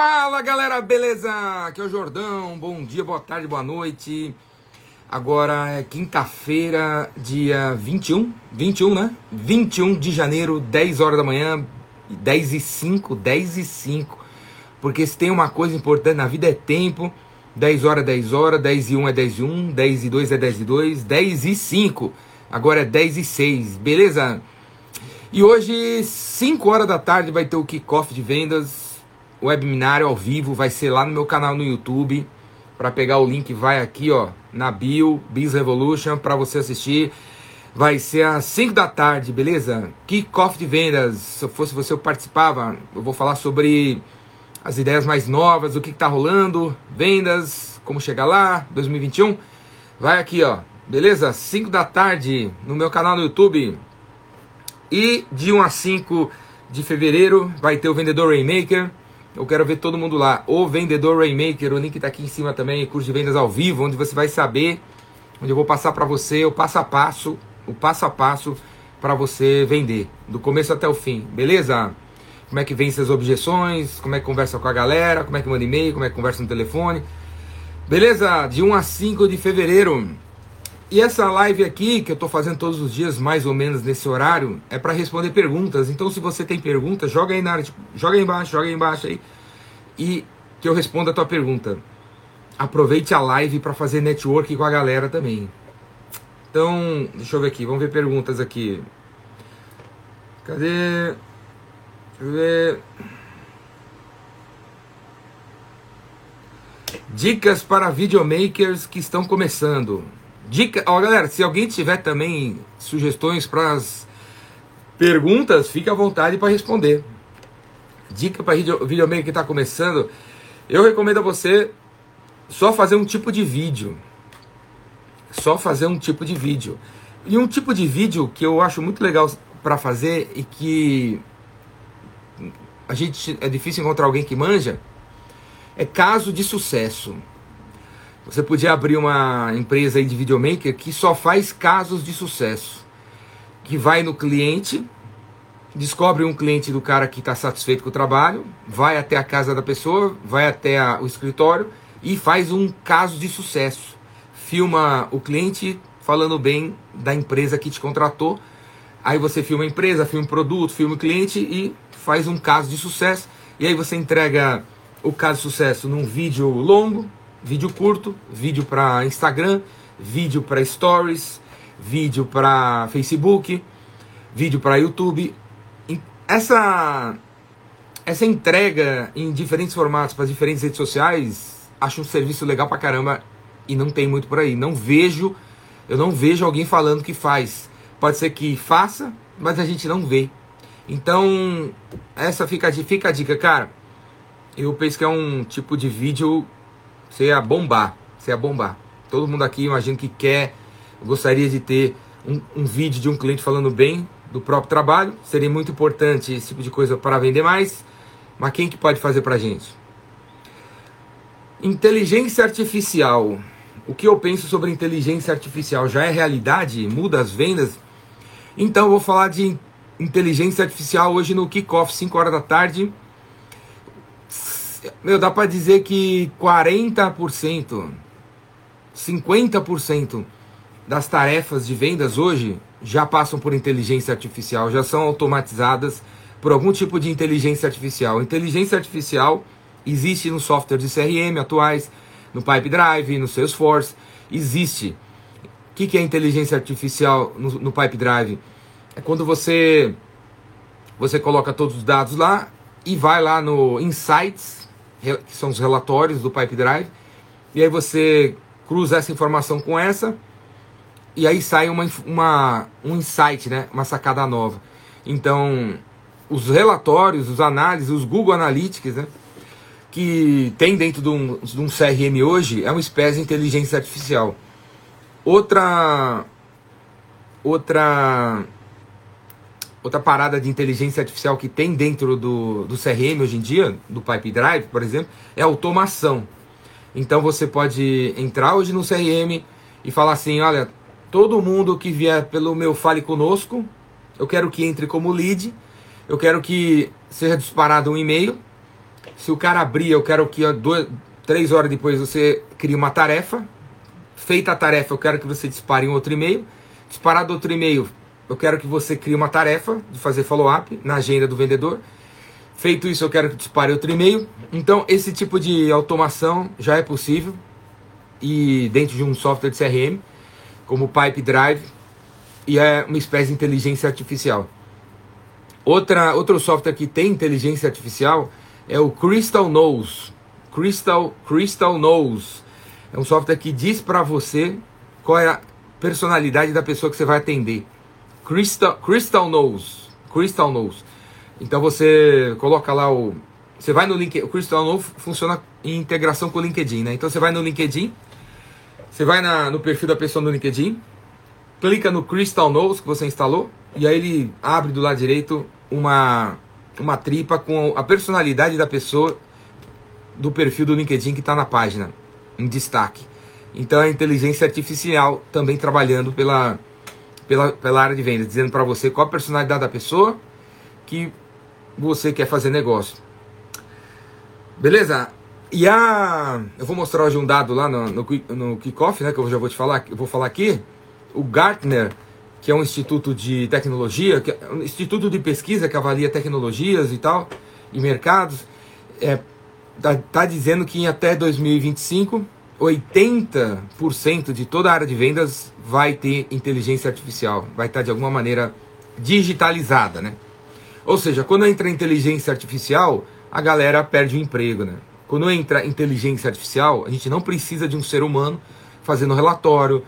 Fala galera, beleza? Aqui é o Jordão, bom dia, boa tarde, boa noite. Agora é quinta-feira, dia 21, 21 né? 21 de janeiro, 10 horas da manhã, 10 e 5, 10 e 5. Porque se tem uma coisa importante na vida é tempo. 10 horas, 10 horas, 10 e 1 é 10 e 1, 10 e 2 é 10 e 2, 10 e 5. Agora é 10 e 6, beleza? E hoje, 5 horas da tarde, vai ter o kickoff de vendas webinário ao vivo, vai ser lá no meu canal no YouTube. Para pegar o link, vai aqui, ó, na bio, Biz Revolution, para você assistir. Vai ser às 5 da tarde, beleza? Kickoff de vendas. Se eu fosse você, eu participava. Eu vou falar sobre as ideias mais novas, o que, que tá rolando, vendas, como chegar lá, 2021. Vai aqui, ó, beleza? 5 da tarde no meu canal no YouTube. E de 1 a 5 de fevereiro vai ter o Vendedor Rainmaker. Eu quero ver todo mundo lá. O Vendedor Rainmaker, o link está aqui em cima também, curso de vendas ao vivo, onde você vai saber, onde eu vou passar para você o passo a passo, o passo a passo para você vender, do começo até o fim, beleza? Como é que vence as objeções, como é que conversa com a galera, como é que manda e-mail, como é que conversa no telefone. Beleza? De 1 a 5 de fevereiro. E essa live aqui, que eu estou fazendo todos os dias, mais ou menos nesse horário, é para responder perguntas. Então, se você tem perguntas, joga aí na joga aí embaixo, joga aí embaixo aí, e que eu responda a tua pergunta. Aproveite a live para fazer network com a galera também. Então, deixa eu ver aqui, vamos ver perguntas aqui. Cadê? Deixa eu ver. Dicas para videomakers que estão começando. Dica, ó, galera, se alguém tiver também sugestões para as perguntas, fique à vontade para responder. Dica para videomaker que está começando, eu recomendo a você só fazer um tipo de vídeo. Só fazer um tipo de vídeo. E um tipo de vídeo que eu acho muito legal para fazer e que a gente é difícil encontrar alguém que manja é caso de sucesso. Você podia abrir uma empresa aí de videomaker que só faz casos de sucesso. Que vai no cliente, descobre um cliente do cara que está satisfeito com o trabalho, vai até a casa da pessoa, vai até a, o escritório e faz um caso de sucesso. Filma o cliente falando bem da empresa que te contratou. Aí você filma a empresa, filma o produto, filma o cliente e faz um caso de sucesso. E aí você entrega o caso de sucesso num vídeo longo, Vídeo curto, vídeo para Instagram, vídeo para Stories, vídeo para Facebook, vídeo para YouTube. Essa essa entrega em diferentes formatos para diferentes redes sociais, acho um serviço legal pra caramba e não tem muito por aí. Não vejo, eu não vejo alguém falando que faz. Pode ser que faça, mas a gente não vê. Então, essa fica, fica a dica, cara. Eu penso que é um tipo de vídeo você ia bombar. Você ia bombar. Todo mundo aqui, imagino que quer, gostaria de ter um, um vídeo de um cliente falando bem do próprio trabalho. Seria muito importante esse tipo de coisa para vender mais. Mas quem que pode fazer para gente? Inteligência artificial. O que eu penso sobre inteligência artificial? Já é realidade? Muda as vendas? Então eu vou falar de inteligência artificial hoje no kickoff, 5 horas da tarde. Meu, dá para dizer que 40%, 50% das tarefas de vendas hoje já passam por inteligência artificial, já são automatizadas por algum tipo de inteligência artificial. Inteligência artificial existe no software de CRM atuais, no Pipe Drive, no Salesforce, existe. O que, que é inteligência artificial no, no Pipe Drive? É quando você você coloca todos os dados lá e vai lá no Insights, que são os relatórios do Pipe Drive, e aí você cruza essa informação com essa, e aí sai uma, uma, um insight, né? uma sacada nova. Então, os relatórios, os análises, os Google Analytics, né? que tem dentro de um, de um CRM hoje, é uma espécie de inteligência artificial. Outra, outra outra parada de inteligência artificial que tem dentro do, do CRM hoje em dia, do Pipe Drive, por exemplo, é automação. Então você pode entrar hoje no CRM e falar assim: olha, todo mundo que vier pelo meu Fale Conosco, eu quero que entre como lead, eu quero que seja disparado um e-mail Se o cara abrir, eu quero que duas, três horas depois você crie uma tarefa. Feita a tarefa, eu quero que você dispare um outro e-mail. Disparado outro e-mail, eu quero que você crie uma tarefa de fazer follow-up na agenda do vendedor. Feito isso, eu quero que dispare outro e-mail. Então, esse tipo de automação já é possível e dentro de um software de CRM, como Pipe Drive, e é uma espécie de inteligência artificial. Outra, outro software que tem inteligência artificial é o Crystal Knows. Crystal, Crystal Knows. É um software que diz para você qual é a personalidade da pessoa que você vai atender. Crystal, Crystal Knows. Crystal Knows. Então você coloca lá o. Você vai no LinkedIn. O Crystal Knows funciona em integração com o LinkedIn, né? Então você vai no LinkedIn. Você vai na, no perfil da pessoa no LinkedIn. Clica no Crystal Knows que você instalou. E aí ele abre do lado direito uma, uma tripa com a personalidade da pessoa do perfil do LinkedIn que está na página, em destaque. Então a inteligência artificial também trabalhando pela, pela, pela área de vendas, dizendo para você qual a personalidade da pessoa que você quer fazer negócio. Beleza? E a. Eu vou mostrar hoje um dado lá no, no, no kickoff, né? Que eu já vou te falar, eu vou falar aqui. O Gartner que é um instituto de tecnologia, que é um instituto de pesquisa que avalia tecnologias e tal, e mercados, é, tá, tá dizendo que em até 2025, 80% de toda a área de vendas vai ter inteligência artificial, vai estar de alguma maneira digitalizada, né? Ou seja, quando entra inteligência artificial, a galera perde o emprego, né? Quando entra inteligência artificial, a gente não precisa de um ser humano fazendo relatório,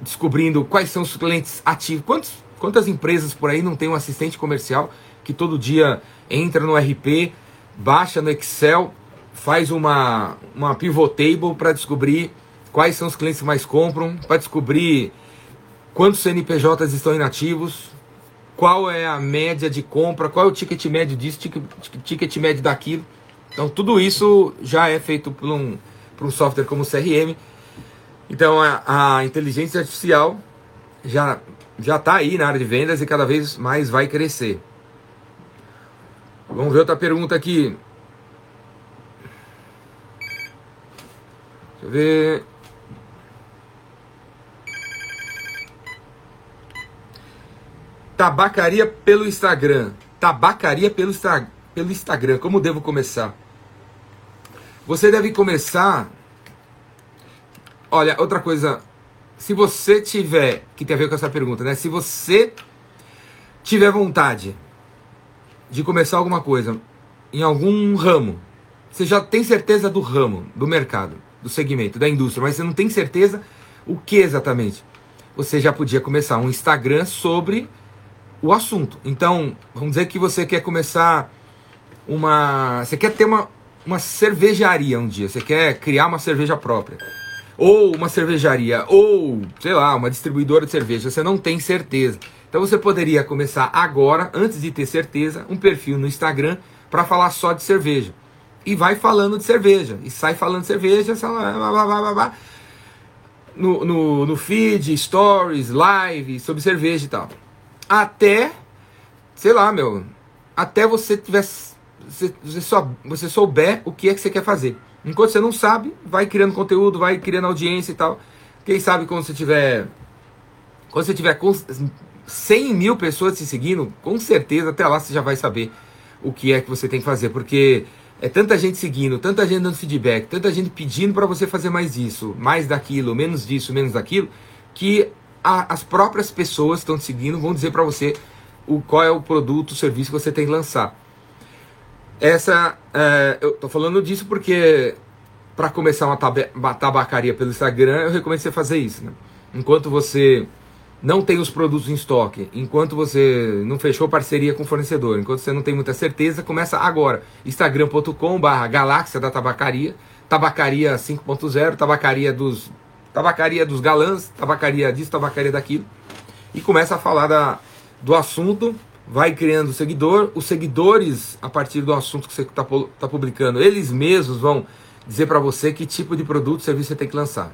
descobrindo quais são os clientes ativos. Quantos, quantas empresas por aí não tem um assistente comercial que todo dia entra no RP, baixa no Excel, faz uma, uma pivot table para descobrir quais são os clientes que mais compram, para descobrir quantos CNPJs estão inativos, qual é a média de compra, qual é o ticket médio disso, ticket, ticket médio daquilo. Então tudo isso já é feito por um, por um software como o CRM então a, a inteligência artificial já já está aí na área de vendas e cada vez mais vai crescer. Vamos ver outra pergunta aqui. Deixa eu ver. Tabacaria pelo Instagram. Tabacaria pelo, pelo Instagram. Como devo começar? Você deve começar Olha, outra coisa. Se você tiver, que tem a ver com essa pergunta, né? Se você tiver vontade de começar alguma coisa em algum ramo, você já tem certeza do ramo, do mercado, do segmento, da indústria, mas você não tem certeza o que exatamente. Você já podia começar um Instagram sobre o assunto. Então, vamos dizer que você quer começar uma. Você quer ter uma, uma cervejaria um dia, você quer criar uma cerveja própria ou uma cervejaria, ou, sei lá, uma distribuidora de cerveja, você não tem certeza. Então você poderia começar agora, antes de ter certeza, um perfil no Instagram para falar só de cerveja. E vai falando de cerveja, e sai falando de cerveja, blá, blá, blá, no, no, no feed, stories, live, sobre cerveja e tal. Até, sei lá, meu, até você tivesse, você, só, você souber o que é que você quer fazer. Enquanto você não sabe, vai criando conteúdo, vai criando audiência e tal. Quem sabe quando você tiver. Quando você tiver 100 mil pessoas te seguindo, com certeza até lá você já vai saber o que é que você tem que fazer. Porque é tanta gente seguindo, tanta gente dando feedback, tanta gente pedindo para você fazer mais isso, mais daquilo, menos disso, menos daquilo, que a, as próprias pessoas que estão te seguindo vão dizer para você o, qual é o produto, o serviço que você tem que lançar. Essa, é, eu tô falando disso porque para começar uma, uma, tabacaria pelo Instagram, eu recomendo você fazer isso. Né? Enquanto você não tem os produtos em estoque, enquanto você não fechou parceria com o fornecedor, enquanto você não tem muita certeza, começa agora. instagram.com/barra galáxia da tabacaria, tabacaria 5.0, tabacaria dos tabacaria dos galãs, tabacaria disso, tabacaria daquilo, e começa a falar da, do assunto vai criando seguidor, os seguidores, a partir do assunto que você está tá publicando, eles mesmos vão dizer para você que tipo de produto, serviço você tem que lançar.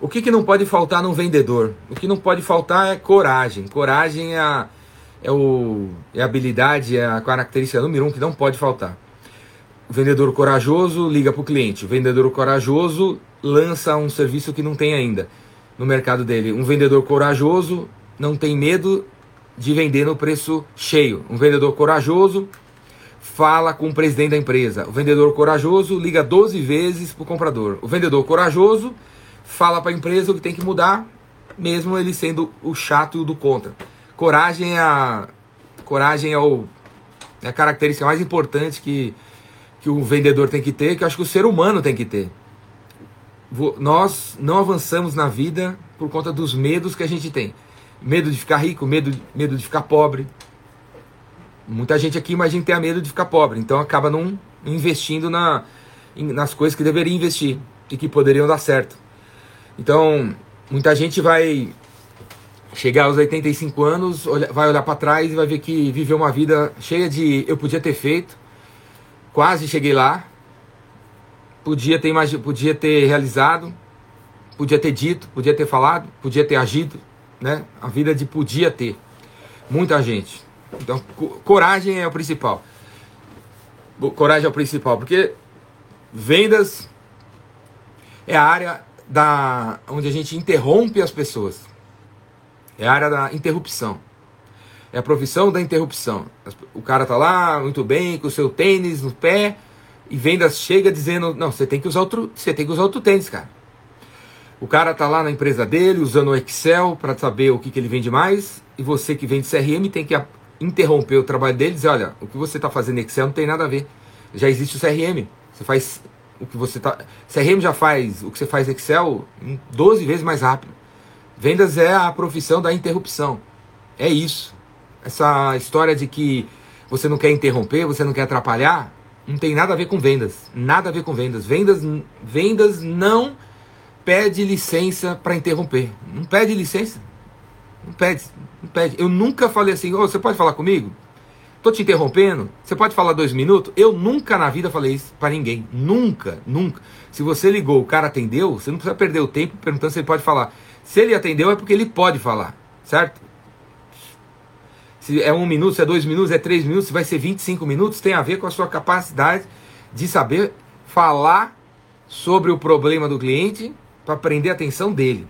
O que, que não pode faltar num vendedor? O que não pode faltar é coragem. Coragem é a, é, o, é a habilidade, é a característica número um que não pode faltar. O vendedor corajoso liga para o cliente. O vendedor corajoso lança um serviço que não tem ainda no mercado dele. Um vendedor corajoso não tem medo de vender no preço cheio. Um vendedor corajoso fala com o presidente da empresa. O vendedor corajoso liga 12 vezes para o comprador. O vendedor corajoso fala para a empresa o que tem que mudar, mesmo ele sendo o chato e o do contra. Coragem é a, coragem é, o, é a característica mais importante que, que o vendedor tem que ter, que eu acho que o ser humano tem que ter. Nós não avançamos na vida por conta dos medos que a gente tem. Medo de ficar rico, medo, medo de ficar pobre. Muita gente aqui imagina ter medo de ficar pobre, então acaba não investindo na, nas coisas que deveria investir e que poderiam dar certo. Então, muita gente vai chegar aos 85 anos, vai olhar para trás e vai ver que viveu uma vida cheia de eu podia ter feito, quase cheguei lá, podia ter, podia ter realizado, podia ter dito, podia ter falado, podia ter agido, né? A vida de podia ter. Muita gente. Então, coragem é o principal. Coragem é o principal, porque vendas é a área da onde a gente interrompe as pessoas. É a área da interrupção. É a profissão da interrupção. O cara tá lá, muito bem, com o seu tênis no pé, e vendas chega dizendo: "Não, você tem que usar outro, você tem que usar outro tênis, cara". O cara tá lá na empresa dele usando o Excel para saber o que, que ele vende mais, e você que vende CRM tem que interromper o trabalho dele e dizer: "Olha, o que você está fazendo Excel não tem nada a ver. Já existe o CRM. Você faz o que você tá, CRM já faz o que você faz Excel 12 vezes mais rápido. Vendas é a profissão da interrupção. É isso. Essa história de que você não quer interromper, você não quer atrapalhar, não tem nada a ver com vendas. Nada a ver com vendas. Vendas, vendas não pede licença para interromper. Não pede licença. Não pede, não pede. Eu nunca falei assim, oh, você pode falar comigo? Tô te interrompendo? Você pode falar dois minutos? Eu nunca na vida falei isso para ninguém. Nunca, nunca. Se você ligou, o cara atendeu, você não precisa perder o tempo perguntando se ele pode falar. Se ele atendeu, é porque ele pode falar, certo? Se é um minuto, se é dois minutos, é três minutos, se vai ser 25 minutos, tem a ver com a sua capacidade de saber falar sobre o problema do cliente para prender a atenção dele.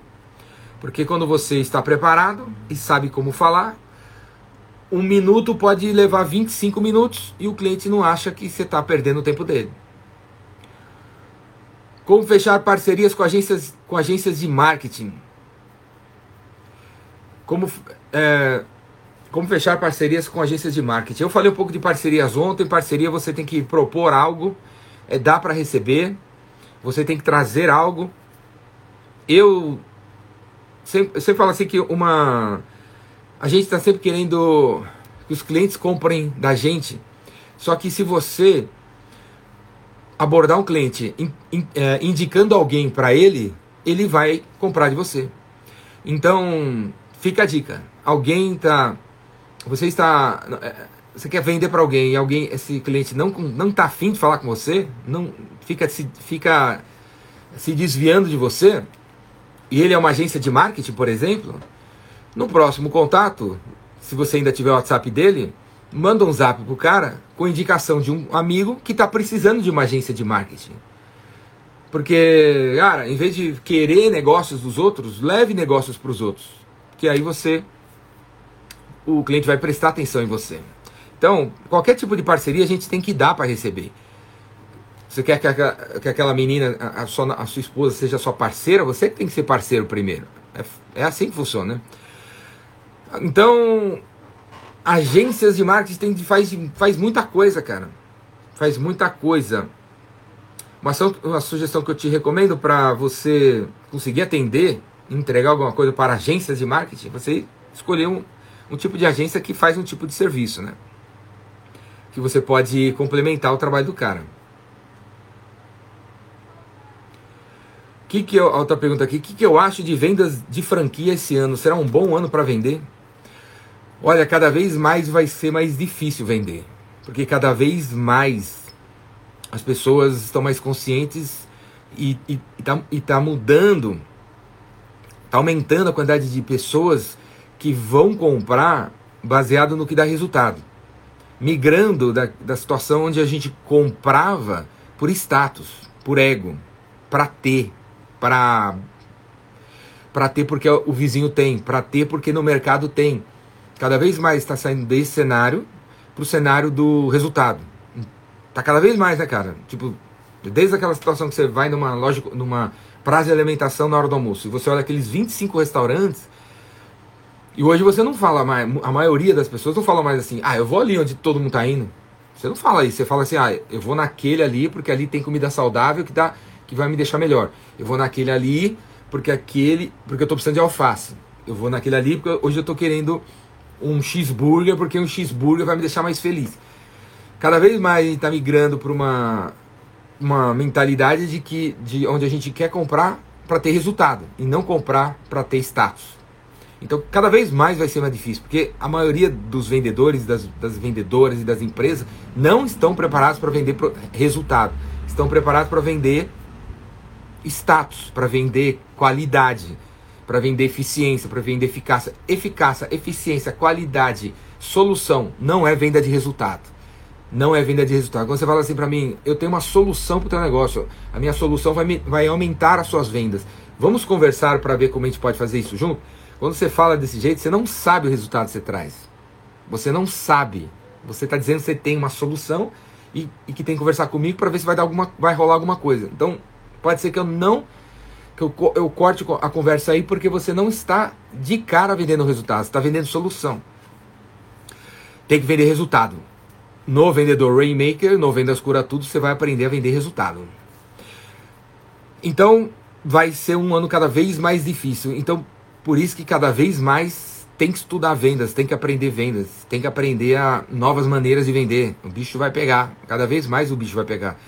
Porque quando você está preparado e sabe como falar, um minuto pode levar 25 minutos e o cliente não acha que você está perdendo o tempo dele. Como fechar parcerias com agências, com agências de marketing? Como, é, como fechar parcerias com agências de marketing? Eu falei um pouco de parcerias ontem. Parceria você tem que propor algo, é, dá para receber, você tem que trazer algo. Eu sempre, eu sempre falo assim que uma a gente está sempre querendo que os clientes comprem da gente. Só que se você abordar um cliente in, in, é, indicando alguém para ele, ele vai comprar de você. Então, fica a dica. Alguém tá. Você está. É, você quer vender para alguém e alguém, esse cliente não não tá afim de falar com você, não fica se, fica se desviando de você, e ele é uma agência de marketing, por exemplo, no próximo contato, se você ainda tiver o WhatsApp dele, manda um zap pro cara com indicação de um amigo que está precisando de uma agência de marketing. Porque, cara, em vez de querer negócios dos outros, leve negócios para os outros. Que aí você, o cliente vai prestar atenção em você. Então, qualquer tipo de parceria a gente tem que dar para receber. Você quer que, que aquela menina, a, a, sua, a sua esposa, seja sua parceira, você tem que ser parceiro primeiro. É, é assim que funciona, né? Então, agências de marketing tem, faz, faz muita coisa, cara. Faz muita coisa. Uma, uma sugestão que eu te recomendo para você conseguir atender, entregar alguma coisa para agências de marketing, você escolher um, um tipo de agência que faz um tipo de serviço, né? Que você pode complementar o trabalho do cara. Que que eu, outra pergunta aqui, o que, que eu acho de vendas de franquia esse ano? Será um bom ano para vender? Olha, cada vez mais vai ser mais difícil vender, porque cada vez mais as pessoas estão mais conscientes e está tá mudando, está aumentando a quantidade de pessoas que vão comprar baseado no que dá resultado. Migrando da, da situação onde a gente comprava por status, por ego, para ter, para para ter porque o vizinho tem, para ter porque no mercado tem. Cada vez mais está saindo desse cenário para o cenário do resultado. Tá cada vez mais, né, cara? Tipo, desde aquela situação que você vai numa loja, numa praça de alimentação na hora do almoço, e você olha aqueles 25 restaurantes, e hoje você não fala mais, a maioria das pessoas não fala mais assim, ah, eu vou ali onde todo mundo tá indo. Você não fala isso, você fala assim, ah, eu vou naquele ali porque ali tem comida saudável que dá que vai me deixar melhor. Eu vou naquele ali porque aquele, porque eu tô precisando de alface. Eu vou naquele ali porque hoje eu tô querendo um cheeseburger porque um cheeseburger vai me deixar mais feliz. Cada vez mais a gente tá migrando para uma uma mentalidade de que de onde a gente quer comprar para ter resultado e não comprar para ter status. Então, cada vez mais vai ser mais difícil, porque a maioria dos vendedores, das, das vendedoras e das empresas não estão preparados para vender resultado, estão preparados para vender status, para vender qualidade, para vender eficiência, para vender eficácia. Eficácia, eficiência, qualidade, solução não é venda de resultado. Não é venda de resultado. Quando você fala assim para mim, eu tenho uma solução para o teu negócio, a minha solução vai, me, vai aumentar as suas vendas. Vamos conversar para ver como a gente pode fazer isso junto? Quando você fala desse jeito, você não sabe o resultado que você traz. Você não sabe. Você está dizendo que você tem uma solução e, e que tem que conversar comigo para ver se vai, dar alguma, vai rolar alguma coisa. Então, Pode ser que eu não que eu, eu corte a conversa aí porque você não está de cara vendendo resultado, você está vendendo solução. Tem que vender resultado. No vendedor Rainmaker, no Vendas Cura Tudo, você vai aprender a vender resultado. Então, vai ser um ano cada vez mais difícil. Então, por isso que cada vez mais tem que estudar vendas, tem que aprender vendas, tem que aprender a novas maneiras de vender. O bicho vai pegar, cada vez mais o bicho vai pegar.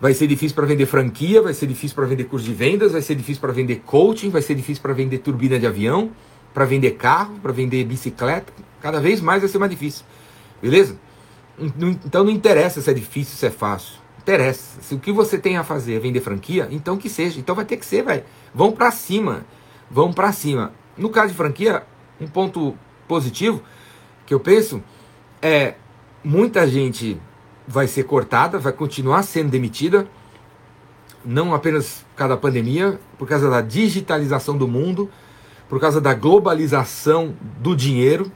Vai ser difícil para vender franquia, vai ser difícil para vender curso de vendas, vai ser difícil para vender coaching, vai ser difícil para vender turbina de avião, para vender carro, para vender bicicleta. Cada vez mais vai ser mais difícil. Beleza? Então não interessa se é difícil, se é fácil. Interessa. Se o que você tem a fazer é vender franquia, então que seja. Então vai ter que ser, velho. Vão para cima. Vão para cima. No caso de franquia, um ponto positivo que eu penso é muita gente vai ser cortada, vai continuar sendo demitida, não apenas por causa da pandemia, por causa da digitalização do mundo, por causa da globalização do dinheiro.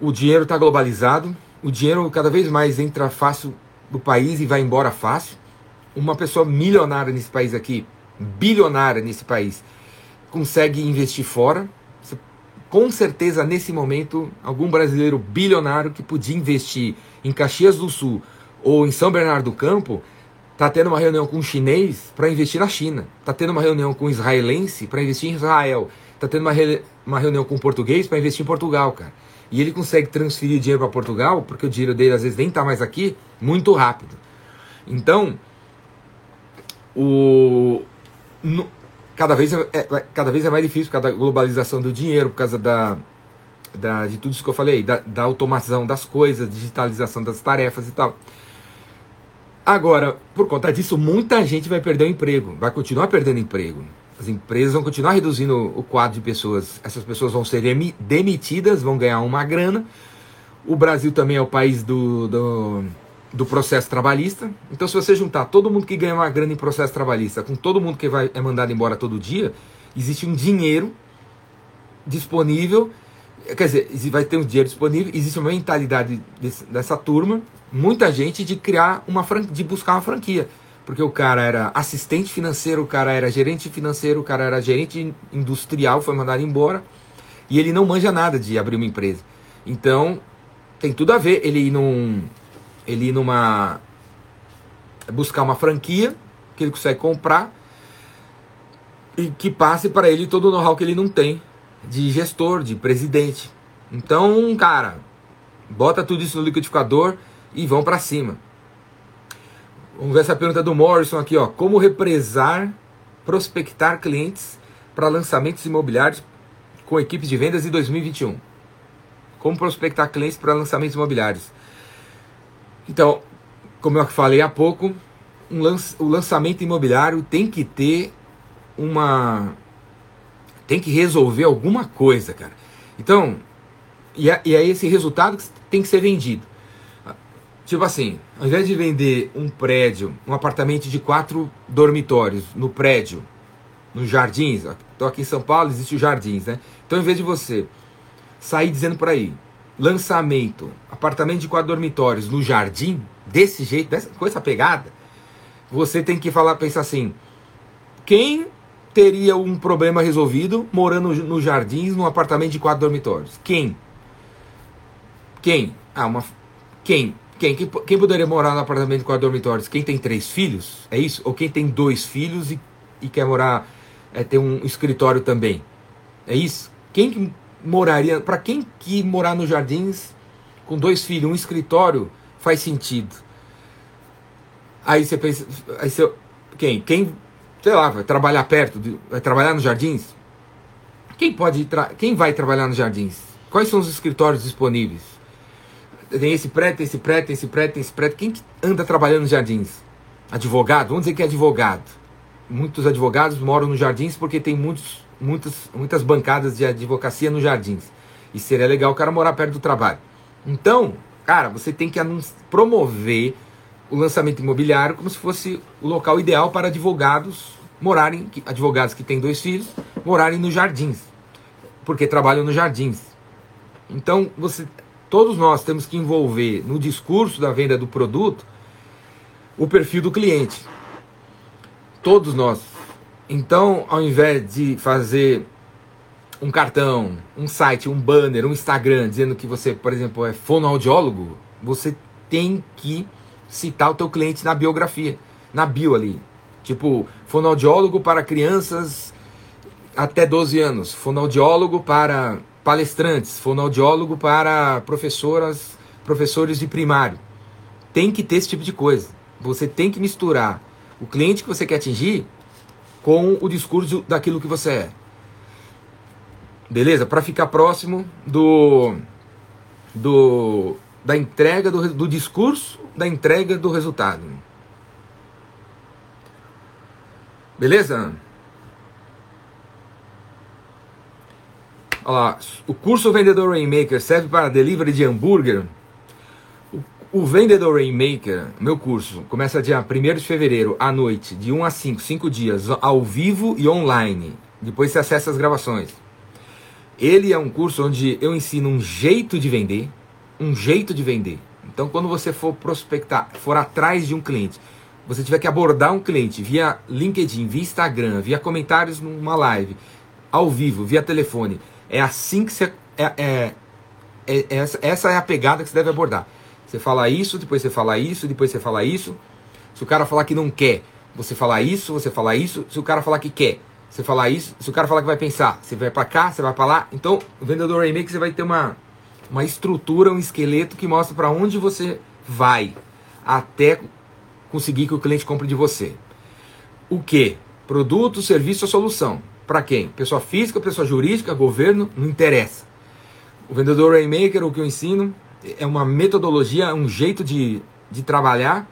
O dinheiro está globalizado, o dinheiro cada vez mais entra fácil do país e vai embora fácil. Uma pessoa milionária nesse país aqui, bilionária nesse país, consegue investir fora. Com certeza, nesse momento, algum brasileiro bilionário que podia investir em Caxias do Sul ou em São Bernardo do Campo, está tendo uma reunião com um chinês para investir na China, está tendo uma reunião com um israelense para investir em Israel, está tendo uma, re... uma reunião com um português para investir em Portugal, cara. E ele consegue transferir dinheiro para Portugal, porque o dinheiro dele às vezes nem está mais aqui, muito rápido. Então, o... No... cada, vez é... é cada vez é mais difícil por causa da globalização do dinheiro, por causa da da, de tudo isso que eu falei, da, da automação das coisas, digitalização das tarefas e tal. Agora, por conta disso, muita gente vai perder o emprego, vai continuar perdendo emprego. As empresas vão continuar reduzindo o quadro de pessoas. Essas pessoas vão ser demitidas, vão ganhar uma grana. O Brasil também é o país do, do, do, processo trabalhista. Então, se você juntar todo mundo que ganha uma grana em processo trabalhista com todo mundo que vai, é mandado embora todo dia, existe um dinheiro disponível Quer dizer, vai ter um dinheiro disponível, existe uma mentalidade desse, dessa turma, muita gente, de criar uma franquia, de buscar uma franquia. Porque o cara era assistente financeiro, o cara era gerente financeiro, o cara era gerente industrial, foi mandado embora, e ele não manja nada de abrir uma empresa. Então, tem tudo a ver ele ir num. Ele ir numa. buscar uma franquia que ele consegue comprar e que passe para ele todo o know-how que ele não tem de gestor, de presidente. Então, cara, bota tudo isso no liquidificador e vão para cima. Vamos ver essa pergunta do Morrison aqui, ó. Como represar, prospectar clientes para lançamentos imobiliários com equipes de vendas em 2021? Como prospectar clientes para lançamentos imobiliários? Então, como eu falei há pouco, um lanç, o lançamento imobiliário tem que ter uma tem que resolver alguma coisa, cara. Então, E é, e é esse resultado que tem que ser vendido. Tipo assim, ao invés de vender um prédio, um apartamento de quatro dormitórios no prédio, nos jardins, estou aqui em São Paulo, existe os jardins, né? Então, ao invés de você sair dizendo por aí, lançamento, apartamento de quatro dormitórios no jardim, desse jeito, dessa, com essa pegada, você tem que falar, pensar assim, quem teria um problema resolvido morando nos jardins num apartamento de quatro dormitórios? Quem? Quem? Ah, uma. Quem? Quem? Quem, quem poderia morar no apartamento de quatro dormitórios? Quem tem três filhos? É isso? Ou quem tem dois filhos e, e quer morar, é, ter um escritório também? É isso? Quem que moraria. Para quem que morar nos jardins com dois filhos, um escritório, faz sentido? Aí você pensa. Aí você, quem? Quem, sei lá, vai trabalhar perto, de, vai trabalhar nos jardins? Quem pode. Quem vai trabalhar nos jardins? Quais são os escritórios disponíveis? Tem esse prédio, tem esse prédio, tem esse prédio, tem esse prédio. Quem que anda trabalhando nos jardins? Advogado? Vamos dizer que é advogado. Muitos advogados moram nos jardins porque tem muitos, muitas, muitas bancadas de advocacia nos jardins. E seria legal o cara morar perto do trabalho. Então, cara, você tem que promover o lançamento imobiliário como se fosse o local ideal para advogados morarem, advogados que têm dois filhos, morarem nos jardins, porque trabalham nos jardins. Então, você todos nós temos que envolver no discurso da venda do produto o perfil do cliente. Todos nós. Então, ao invés de fazer um cartão, um site, um banner, um Instagram dizendo que você, por exemplo, é fonoaudiólogo, você tem que citar o teu cliente na biografia, na bio ali. Tipo, fonoaudiólogo para crianças até 12 anos, fonoaudiólogo para palestrantes, fonoaudiólogo para professoras, professores de primário. Tem que ter esse tipo de coisa. Você tem que misturar o cliente que você quer atingir com o discurso daquilo que você é. Beleza? Para ficar próximo do, do da entrega do, do discurso, da entrega do resultado. Beleza? Olha lá, o curso Vendedor Rainmaker serve para delivery de hambúrguer? O, Vendedor Rainmaker, meu curso, começa dia 1 de fevereiro, à noite, de 1 a 5, 5 dias, ao vivo e online. Depois você acessa as gravações. Ele é um curso onde eu ensino um jeito de vender, um jeito de vender. Então, quando você for prospectar, for atrás de um cliente, você tiver que abordar um cliente via LinkedIn, via Instagram, via comentários numa live, ao vivo, via telefone, é assim que você. É, é, é, essa é a pegada que você deve abordar. Você fala isso, depois você fala isso, depois você fala isso. Se o cara falar que não quer, você falar isso, você falar isso. Se o cara falar que quer, você falar isso. Se o cara falar que vai pensar, você vai para cá, você vai para lá. Então, o vendedor remake você vai ter uma, uma estrutura, um esqueleto que mostra para onde você vai até conseguir que o cliente compre de você. O que? Produto, serviço ou solução. Para quem? Pessoa física, pessoa jurídica, governo, não interessa. O vendedor Rainmaker, o que eu ensino, é uma metodologia, um jeito de, de trabalhar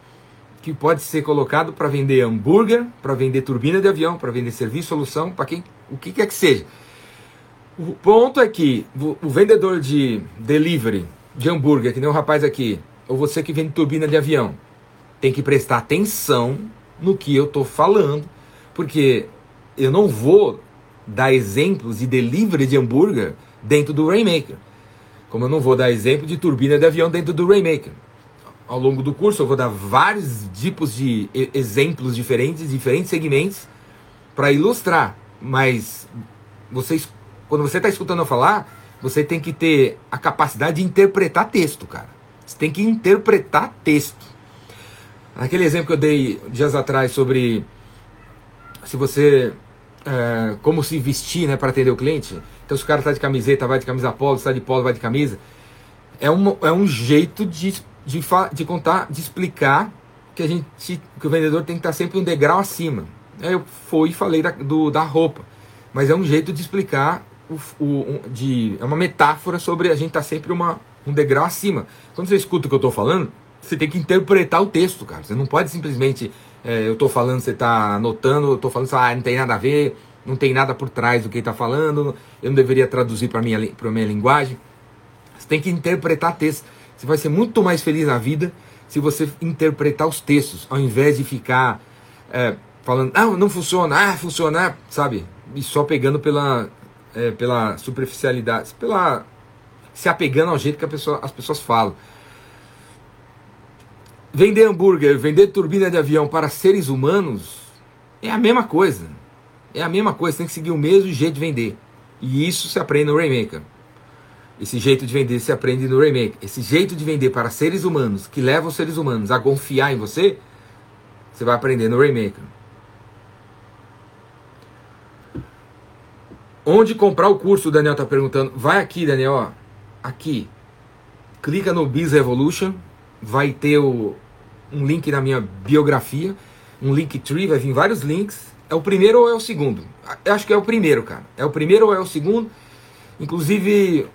que pode ser colocado para vender hambúrguer, para vender turbina de avião, para vender serviço, solução, para quem, o que quer que seja. O ponto é que o vendedor de delivery de hambúrguer, que nem o rapaz aqui, ou você que vende turbina de avião, tem que prestar atenção no que eu estou falando, porque eu não vou dar exemplos de delivery de hambúrguer dentro do Rainmaker. Como eu não vou dar exemplo de turbina de avião dentro do Rainmaker. Ao longo do curso eu vou dar vários tipos de exemplos diferentes, diferentes segmentos para ilustrar. Mas vocês, quando você está escutando eu falar, você tem que ter a capacidade de interpretar texto, cara. Você tem que interpretar texto. Aquele exemplo que eu dei dias atrás sobre se você é, como se vestir né, para atender o cliente. Então, se o cara está de camiseta, vai de camisa polo, se de polo, vai de camisa. É um, é um jeito de, de, de contar, de explicar que a gente que o vendedor tem que estar sempre um degrau acima. Eu fui e falei da, do, da roupa, mas é um jeito de explicar, o, o, de, é uma metáfora sobre a gente estar sempre uma, um degrau acima. Quando você escuta o que eu estou falando, você tem que interpretar o texto, cara. Você não pode simplesmente é, eu estou falando, você está anotando, eu estou falando, ah, não tem nada a ver, não tem nada por trás do que está falando, eu não deveria traduzir para a minha, minha linguagem. tem que interpretar textos. Você vai ser muito mais feliz na vida se você interpretar os textos, ao invés de ficar é, falando, ah, não funciona, ah, funciona, sabe? E só pegando pela, é, pela superficialidade, pela se apegando ao jeito que pessoa, as pessoas falam. Vender hambúrguer, vender turbina de avião para seres humanos é a mesma coisa. É a mesma coisa, tem que seguir o mesmo jeito de vender. E isso se aprende no Rainmaker. Esse jeito de vender se aprende no Rainmaker. Esse jeito de vender para seres humanos, que leva os seres humanos a confiar em você, você vai aprender no Rainmaker. Onde comprar o curso, o Daniel está perguntando. Vai aqui, Daniel, ó. Aqui. Clica no Biz Revolution. Vai ter o, um link na minha biografia. Um link tree, vai vir vários links. É o primeiro ou é o segundo? Eu acho que é o primeiro, cara. É o primeiro ou é o segundo? Inclusive,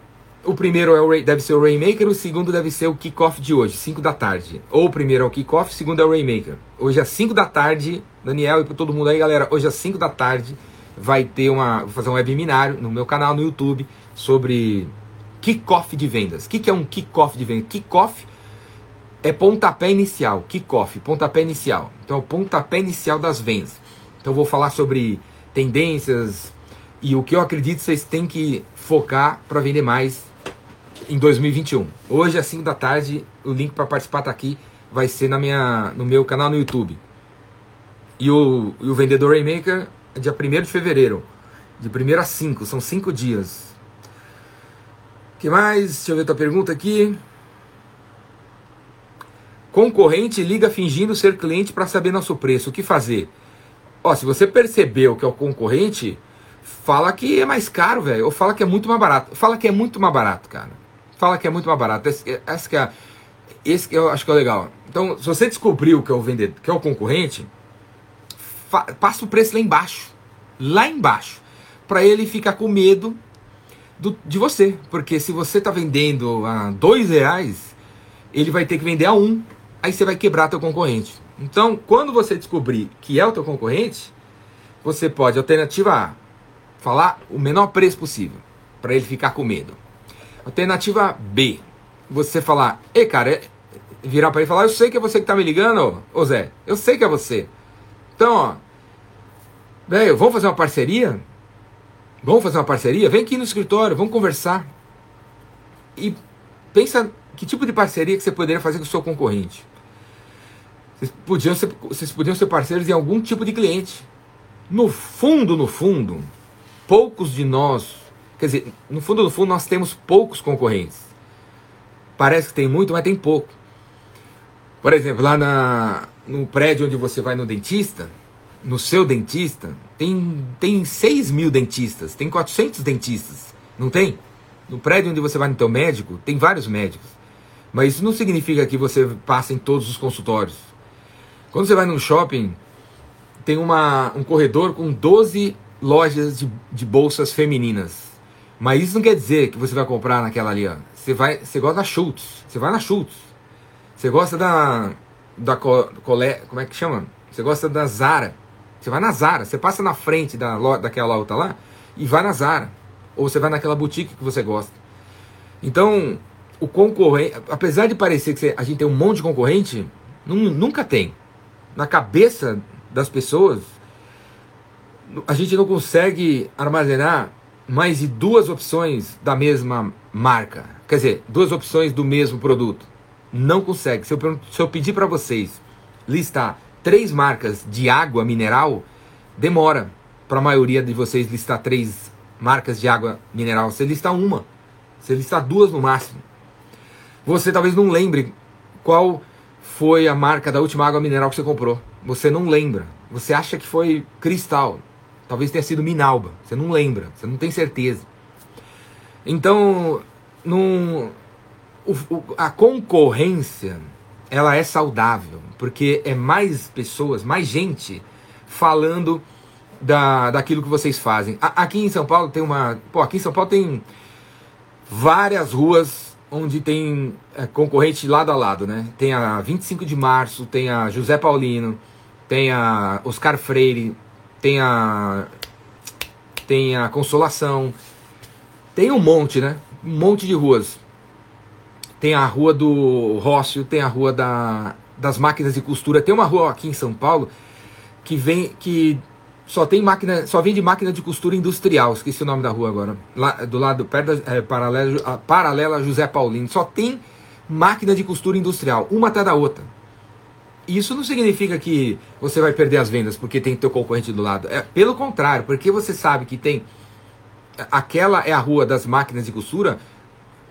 o primeiro é o, deve ser o Rainmaker, o segundo deve ser o kickoff de hoje, 5 da tarde. Ou o primeiro é o kickoff, o segundo é o Rainmaker. Hoje às 5 da tarde, Daniel e para todo mundo aí, galera, hoje às 5 da tarde vai ter uma. Vou fazer um webinário no meu canal no YouTube sobre kickoff de vendas. O que, que é um kickoff de vendas? Kickoff é pontapé inicial. Kickoff, pontapé inicial. Então, é o pontapé inicial das vendas. Então, vou falar sobre tendências e o que eu acredito vocês têm que focar para vender mais em 2021. Hoje às 5 da tarde, o link para participar está aqui, vai ser na minha, no meu canal no YouTube. E o, e o Vendedor Rainmaker é dia 1 de fevereiro, de 1 a 5, são 5 dias. que mais? Deixa eu ver tua pergunta aqui. Concorrente liga fingindo ser cliente para saber nosso preço. O que fazer? Ó, se você percebeu que é o concorrente, fala que é mais caro, velho. Ou fala que é muito mais barato. Fala que é muito mais barato, cara fala que é muito mais barato. Esse, esse que é, esse que eu acho que é legal. Então, se você descobriu que é o vendedor, que é o concorrente, passa o preço lá embaixo, lá embaixo, para ele ficar com medo do, de você, porque se você está vendendo a dois reais, ele vai ter que vender a um, aí você vai quebrar teu concorrente. Então, quando você descobrir que é o teu concorrente, você pode alternativa A, falar o menor preço possível para ele ficar com medo. Alternativa B, você falar, e cara, é, virar para ele e falar, eu sei que é você que tá me ligando, ô Zé, eu sei que é você. Então, ó, velho, vamos fazer uma parceria? Vamos fazer uma parceria? Vem aqui no escritório, vamos conversar. E pensa que tipo de parceria que você poderia fazer com o seu concorrente. Podiam ser, vocês podiam ser parceiros em algum tipo de cliente. No fundo, no fundo, poucos de nós Quer dizer, no fundo, no fundo, nós temos poucos concorrentes. Parece que tem muito, mas tem pouco. Por exemplo, lá na, no prédio onde você vai no dentista, no seu dentista, tem, tem 6 mil dentistas, tem 400 dentistas, não tem? No prédio onde você vai no teu médico, tem vários médicos. Mas isso não significa que você passa em todos os consultórios. Quando você vai num shopping, tem uma, um corredor com 12 lojas de, de bolsas femininas. Mas isso não quer dizer que você vai comprar naquela ali, ó. Você vai, você gosta da Schultz, você vai na Schultz. Você gosta da da colé, como é que chama? Você gosta da Zara. Você vai na Zara, você passa na frente da daquela outra lá e vai na Zara. Ou você vai naquela boutique que você gosta. Então, o concorrente, apesar de parecer que a gente tem um monte de concorrente, nunca tem. Na cabeça das pessoas, a gente não consegue armazenar mais de duas opções da mesma marca. Quer dizer, duas opções do mesmo produto. Não consegue. Se eu, se eu pedir para vocês listar três marcas de água mineral, demora para a maioria de vocês listar três marcas de água mineral. Você lista uma. Você lista duas no máximo. Você talvez não lembre qual foi a marca da última água mineral que você comprou. Você não lembra. Você acha que foi Cristal. Talvez tenha sido Minalba, você não lembra, você não tem certeza. Então, num, o, o, a concorrência ela é saudável, porque é mais pessoas, mais gente falando da, daquilo que vocês fazem. A, aqui em São Paulo tem uma. Pô, aqui em São Paulo tem várias ruas onde tem é, concorrente lado a lado, né? Tem a 25 de março, tem a José Paulino, tem a Oscar Freire, tem a tem a Consolação, tem um monte, né? Um monte de ruas. tem a rua do Rócio, tem a rua da, das máquinas de costura. Tem uma rua aqui em São Paulo que vem que só tem máquina, só vende máquina de costura industrial. Esqueci o nome da rua agora. Lá do lado perto da é, paralela, paralela José Paulino. Só tem máquina de costura industrial, uma atrás da outra. Isso não significa que você vai perder as vendas porque tem teu concorrente do lado. É pelo contrário, porque você sabe que tem aquela é a rua das máquinas de costura,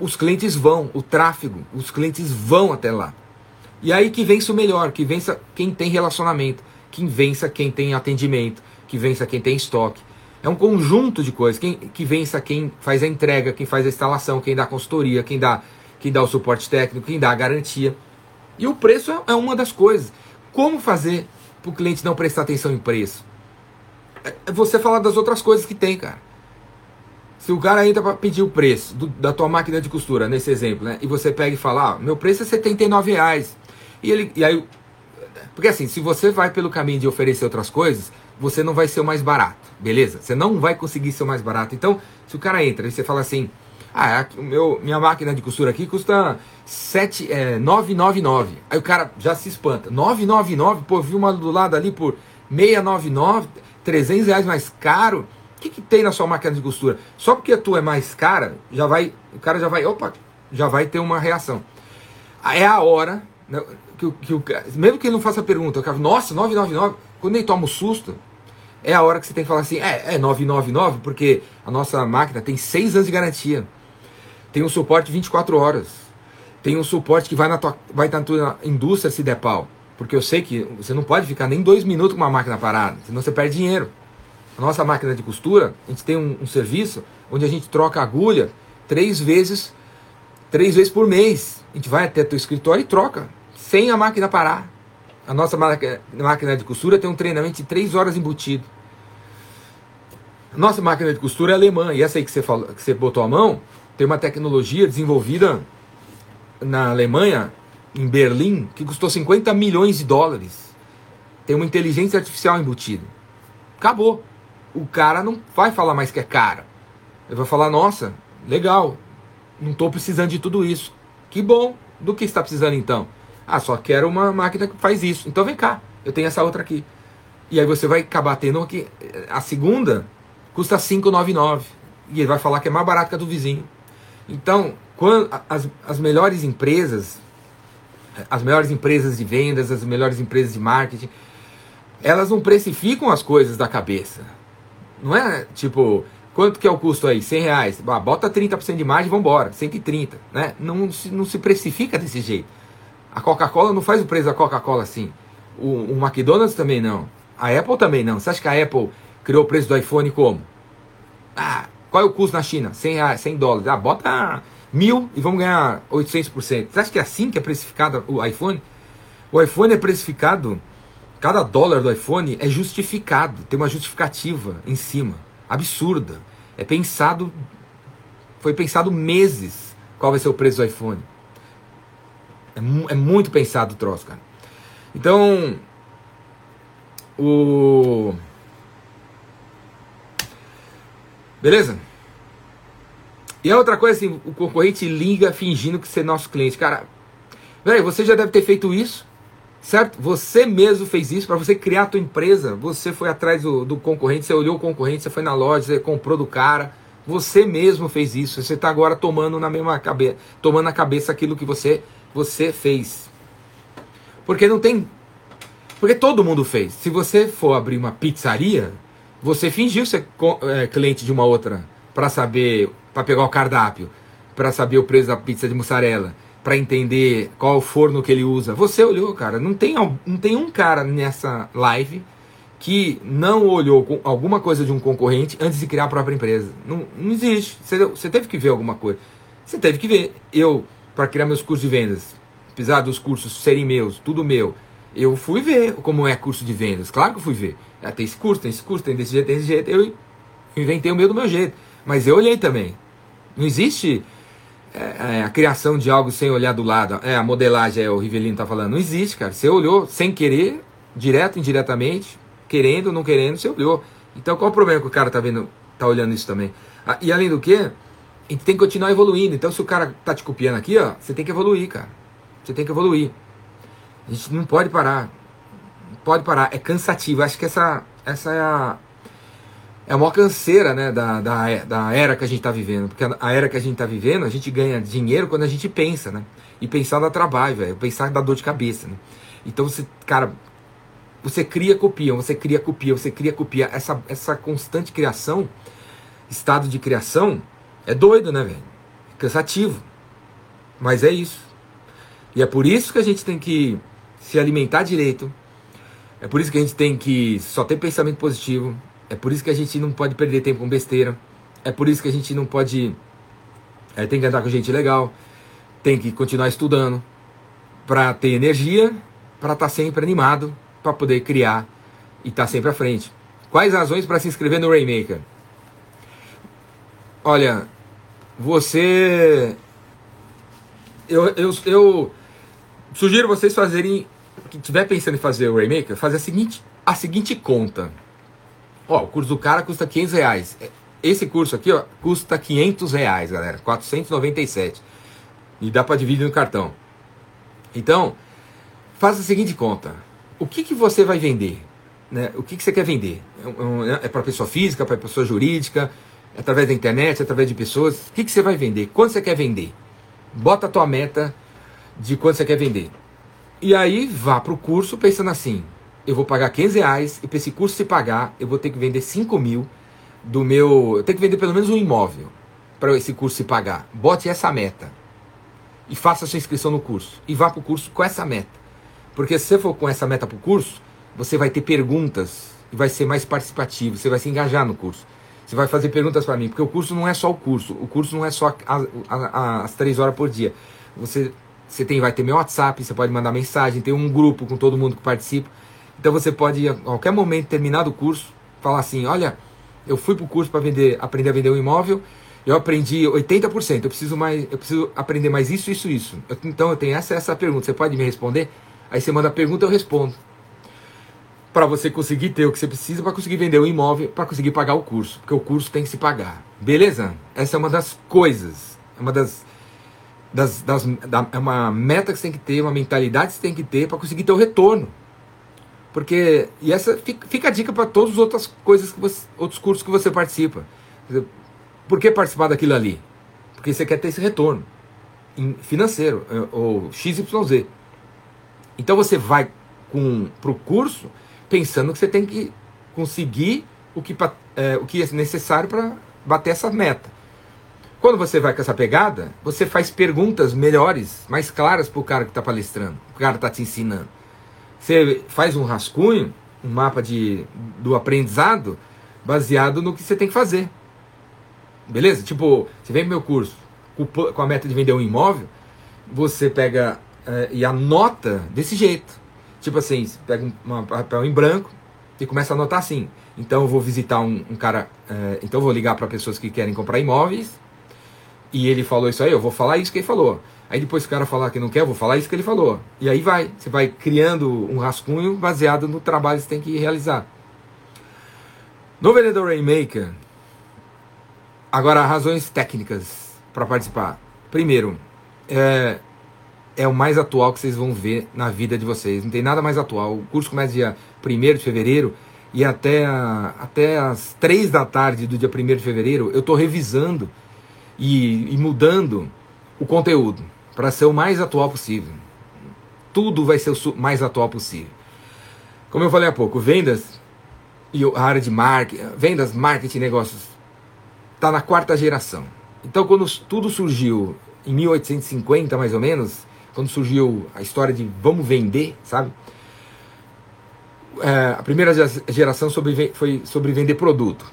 os clientes vão, o tráfego, os clientes vão até lá. E aí que vença o melhor, que vença quem tem relacionamento, que vença quem tem atendimento, que vença quem tem estoque. É um conjunto de coisas, quem, que vença quem faz a entrega, quem faz a instalação, quem dá a consultoria, quem dá, quem dá o suporte técnico, quem dá a garantia. E o preço é, é uma das coisas. Como fazer para o cliente não prestar atenção em preço? É, é você falar das outras coisas que tem, cara. Se o cara entra para pedir o preço do, da tua máquina de costura, nesse exemplo, né? E você pega e fala, ah, meu preço é 79 reais. E, ele, e aí, porque assim, se você vai pelo caminho de oferecer outras coisas, você não vai ser o mais barato, beleza? Você não vai conseguir ser o mais barato. Então, se o cara entra e você fala assim, ah, é o meu, minha máquina de costura aqui custa 7, é, 999. Aí o cara já se espanta. 999? Pô, vi uma do lado ali por 699, 300 reais mais caro. O que, que tem na sua máquina de costura? Só porque a tua é mais cara, já vai, o cara já vai, opa, já vai ter uma reação. É a hora, né, que, que, mesmo que ele não faça a pergunta, o cara, nossa, 999, quando ele toma um susto, é a hora que você tem que falar assim, é, é 999, porque a nossa máquina tem 6 anos de garantia. Tem um suporte 24 horas. Tem um suporte que vai na tua, vai na tua indústria se der pau. Porque eu sei que você não pode ficar nem dois minutos com uma máquina parada, senão você perde dinheiro. A nossa máquina de costura, a gente tem um, um serviço onde a gente troca agulha três vezes, três vezes por mês. A gente vai até teu escritório e troca, sem a máquina parar. A nossa máquina de costura tem um treinamento de três horas embutido. A nossa máquina de costura é alemã, e essa aí que você, falou, que você botou a mão, tem uma tecnologia desenvolvida na Alemanha, em Berlim, que custou 50 milhões de dólares. Tem uma inteligência artificial embutida. Acabou. O cara não vai falar mais que é cara. Ele vai falar: nossa, legal, não estou precisando de tudo isso. Que bom. Do que está precisando então? Ah, só quero uma máquina que faz isso. Então vem cá, eu tenho essa outra aqui. E aí você vai acabar tendo aqui. A segunda custa 599. E ele vai falar que é mais barato que a do vizinho. Então, quando as, as melhores empresas, as melhores empresas de vendas, as melhores empresas de marketing, elas não precificam as coisas da cabeça. Não é tipo, quanto que é o custo aí? 100 reais. Ah, bota 30% de margem e vambora, 130. Né? Não, se, não se precifica desse jeito. A Coca-Cola não faz o preço da Coca-Cola assim. O, o McDonald's também não. A Apple também não. Você acha que a Apple criou o preço do iPhone como? Ah, qual é o custo na China? 100, reais, 100 dólares. Ah, bota mil e vamos ganhar 800%. Você acha que é assim que é precificado o iPhone? O iPhone é precificado, cada dólar do iPhone é justificado, tem uma justificativa em cima, absurda. É pensado, foi pensado meses qual vai ser o preço do iPhone. É, é muito pensado o troço, cara. Então, o Beleza? E a outra coisa assim, o concorrente liga fingindo que você é nosso cliente. Cara, peraí, você já deve ter feito isso, certo? Você mesmo fez isso para você criar a tua empresa. Você foi atrás do, do, concorrente, você olhou o concorrente, você foi na loja, você comprou do cara. Você mesmo fez isso. Você está agora tomando na mesma cabeça, tomando na cabeça aquilo que você você fez. Porque não tem, porque todo mundo fez. Se você for abrir uma pizzaria, você fingiu ser é, cliente de uma outra para saber, para pegar o cardápio, para saber o preço da pizza de mussarela, para entender qual forno que ele usa. Você olhou, cara. Não tem, não tem um cara nessa live que não olhou alguma coisa de um concorrente antes de criar a própria empresa. Não, não existe. Você, você teve que ver alguma coisa. Você teve que ver. Eu, para criar meus cursos de vendas, apesar dos cursos serem meus, tudo meu, eu fui ver como é curso de vendas. Claro que eu fui ver. Ah, tem esse curso, tem esse curso, tem desse jeito, tem desse jeito. Eu inventei o meu do meu jeito. Mas eu olhei também. Não existe é, é, a criação de algo sem olhar do lado. É, a modelagem, é, o Rivelino tá falando. Não existe, cara. Você olhou sem querer, direto, indiretamente, querendo ou não querendo, você olhou. Então qual o problema que o cara tá vendo, tá olhando isso também? Ah, e além do que, Gente tem que continuar evoluindo. Então, se o cara tá te copiando aqui, ó, você tem que evoluir, cara. Você tem que evoluir. A gente não pode parar. Pode parar. É cansativo. Acho que essa, essa é a, é a maior canseira né, da, da, da era que a gente está vivendo. Porque a era que a gente está vivendo, a gente ganha dinheiro quando a gente pensa, né? E pensar dá trabalho, velho. Pensar dá dor de cabeça, né? Então você, cara, você cria, copia, você cria, copia, você cria, copia. Essa, essa constante criação, estado de criação, é doido, né, velho? É cansativo. Mas é isso. E é por isso que a gente tem que se alimentar direito. É por isso que a gente tem que só ter pensamento positivo. É por isso que a gente não pode perder tempo com besteira. É por isso que a gente não pode. É, tem que andar com gente legal. Tem que continuar estudando. Para ter energia. Para estar tá sempre animado. Para poder criar. E estar tá sempre à frente. Quais razões para se inscrever no Rainmaker? Olha, você. Eu, eu, eu sugiro vocês fazerem. Que estiver pensando em fazer o Rainmaker, fazer a seguinte, a seguinte conta. Ó, o curso do cara custa 500 reais. Esse curso aqui, ó, custa 500 reais, galera. 497. E dá para dividir no cartão. Então, faça a seguinte conta. O que, que você vai vender? Né? O que, que você quer vender? É, é para pessoa física, para pessoa jurídica, é através da internet, através de pessoas. O que, que você vai vender? Quanto você quer vender? Bota a tua meta de quanto você quer vender. E aí vá para o curso pensando assim: eu vou pagar 15 reais e para esse curso se pagar, eu vou ter que vender 5 mil do meu. Eu tenho que vender pelo menos um imóvel para esse curso se pagar. Bote essa meta e faça sua inscrição no curso. E vá para o curso com essa meta. Porque se você for com essa meta para o curso, você vai ter perguntas e vai ser mais participativo, você vai se engajar no curso. Você vai fazer perguntas para mim, porque o curso não é só o curso, o curso não é só a, a, a, as três horas por dia. Você, você tem, vai ter meu WhatsApp, você pode mandar mensagem, tem um grupo com todo mundo que participa. Então você pode, a qualquer momento, terminado o curso, falar assim: olha, eu fui para o curso para vender, aprender a vender um imóvel, eu aprendi 80%, eu preciso mais, eu preciso aprender mais isso, isso, isso. Eu, então eu tenho essa essa pergunta, você pode me responder? Aí você manda a pergunta, eu respondo. Para você conseguir ter o que você precisa para conseguir vender o imóvel, para conseguir pagar o curso, porque o curso tem que se pagar. Beleza? Essa é uma das coisas, é uma das das, das da, é uma meta que você tem que ter, uma mentalidade que você tem que ter para conseguir ter o retorno. Porque, e essa fica, fica a dica para todas as outras coisas, que você, outros cursos que você participa. Por que participar daquilo ali? Porque você quer ter esse retorno financeiro, é, ou XYZ. Então você vai para o curso pensando que você tem que conseguir o que, é, o que é necessário para bater essa meta. Quando você vai com essa pegada, você faz perguntas melhores, mais claras para o cara que está palestrando, o cara está te ensinando. Você faz um rascunho, um mapa de, do aprendizado, baseado no que você tem que fazer. Beleza? Tipo, você vem pro meu curso com a meta de vender um imóvel, você pega é, e anota desse jeito. Tipo assim, pega um papel em branco e começa a anotar assim. Então eu vou visitar um, um cara, é, então eu vou ligar para pessoas que querem comprar imóveis e ele falou isso aí, eu vou falar isso que ele falou. Aí depois o cara falar que não quer, eu vou falar isso que ele falou. E aí vai, você vai criando um rascunho baseado no trabalho que você tem que realizar. No vendedor Rainmaker, agora razões técnicas para participar. Primeiro, é, é o mais atual que vocês vão ver na vida de vocês. Não tem nada mais atual. O curso começa dia 1 de fevereiro e até, a, até as 3 da tarde do dia 1 de fevereiro eu estou revisando e, e mudando o conteúdo para ser o mais atual possível. Tudo vai ser o mais atual possível. Como eu falei há pouco, vendas e a área de marketing, vendas, marketing, negócios, está na quarta geração. Então, quando tudo surgiu em 1850, mais ou menos, quando surgiu a história de vamos vender, sabe? É, a primeira geração sobre, foi sobre vender produto.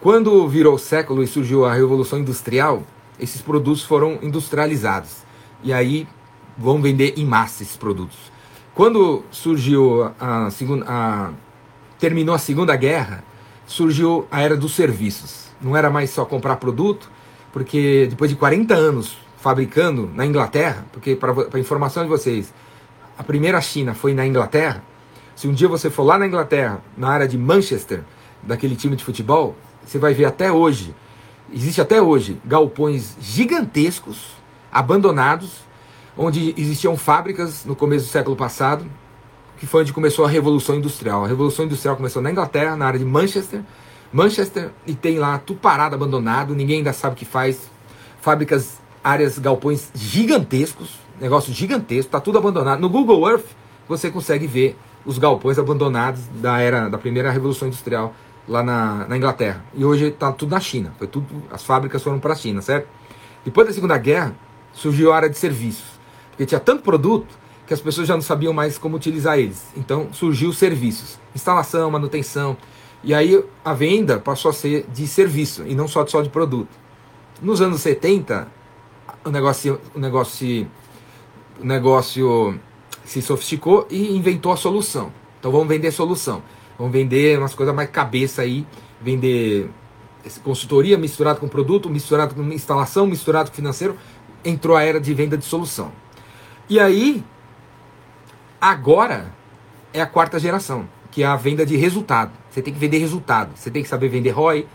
Quando virou o século e surgiu a Revolução Industrial, esses produtos foram industrializados. E aí vão vender em massa esses produtos. Quando surgiu a segunda, terminou a Segunda Guerra, surgiu a era dos serviços. Não era mais só comprar produto, porque depois de 40 anos fabricando na Inglaterra, porque para informação de vocês, a primeira China foi na Inglaterra. Se um dia você for lá na Inglaterra, na área de Manchester, daquele time de futebol, você vai ver até hoje existe até hoje galpões gigantescos, abandonados, onde existiam fábricas no começo do século passado, que foi onde começou a Revolução Industrial. A Revolução Industrial começou na Inglaterra, na área de Manchester. Manchester, e tem lá tudo parado, abandonado, ninguém ainda sabe o que faz. Fábricas, áreas, galpões gigantescos, negócio gigantesco, tá tudo abandonado. No Google Earth, você consegue ver os galpões abandonados da era da primeira Revolução Industrial lá na, na Inglaterra. E hoje está tudo na China. Foi tudo, as fábricas foram para a China, certo? Depois da Segunda Guerra, surgiu a área de serviços. Porque tinha tanto produto que as pessoas já não sabiam mais como utilizar eles. Então surgiu serviços, instalação, manutenção. E aí a venda passou a ser de serviço e não só, só de produto. Nos anos 70, o negócio, o negócio, o negócio se sofisticou e inventou a solução. Então vamos vender solução. Vamos vender umas coisas mais cabeça aí, vender consultoria misturado com produto, misturado com instalação, misturado com financeiro. Entrou a era de venda de solução. E aí, agora é a quarta geração, que é a venda de resultado. Você tem que vender resultado. Você tem que saber vender ROI,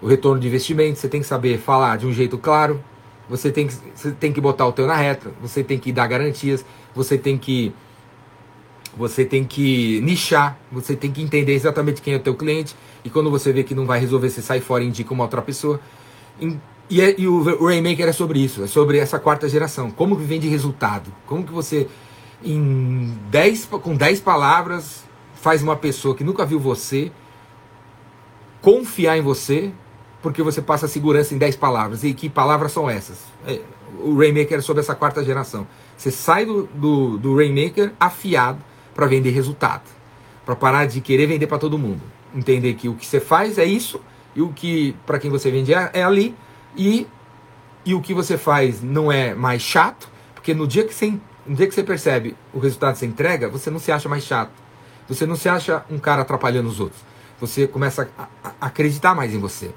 o retorno de investimento, você tem que saber falar de um jeito claro, você tem que, você tem que botar o teu na reta, você tem que dar garantias, você tem que você tem que nichar, você tem que entender exatamente quem é o teu cliente e quando você vê que não vai resolver, você sai fora e indica uma outra pessoa. E, é, e o Rainmaker é sobre isso, é sobre essa quarta geração. Como que vende resultado? Como que você, em dez, com 10 palavras, faz uma pessoa que nunca viu você confiar em você, porque você passa segurança em 10 palavras. E que palavras são essas? É, o Rainmaker é sobre essa quarta geração. Você sai do, do, do Rainmaker afiado para vender resultado. Para parar de querer vender para todo mundo. Entender que o que você faz é isso e o que para quem você vende é, é ali e, e o que você faz não é mais chato, porque no dia que você, no dia que você percebe o resultado que você entrega, você não se acha mais chato. Você não se acha um cara atrapalhando os outros. Você começa a, a acreditar mais em você.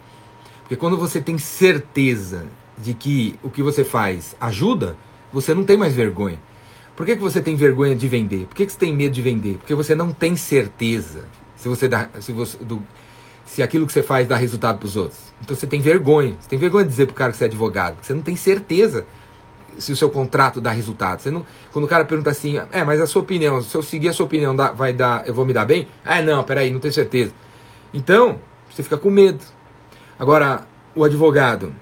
Porque quando você tem certeza de que o que você faz ajuda, você não tem mais vergonha. Por que, que você tem vergonha de vender? Por que, que você tem medo de vender? Porque você não tem certeza se você dá, se você, do, se aquilo que você faz dá resultado para os outros. Então você tem vergonha. Você tem vergonha de dizer para o cara que você é advogado. Você não tem certeza se o seu contrato dá resultado. Você não, quando o cara pergunta assim, é, mas a sua opinião, se eu seguir a sua opinião, dá, vai dar, eu vou me dar bem? Ah, não, peraí, não tenho certeza. Então, você fica com medo. Agora, o advogado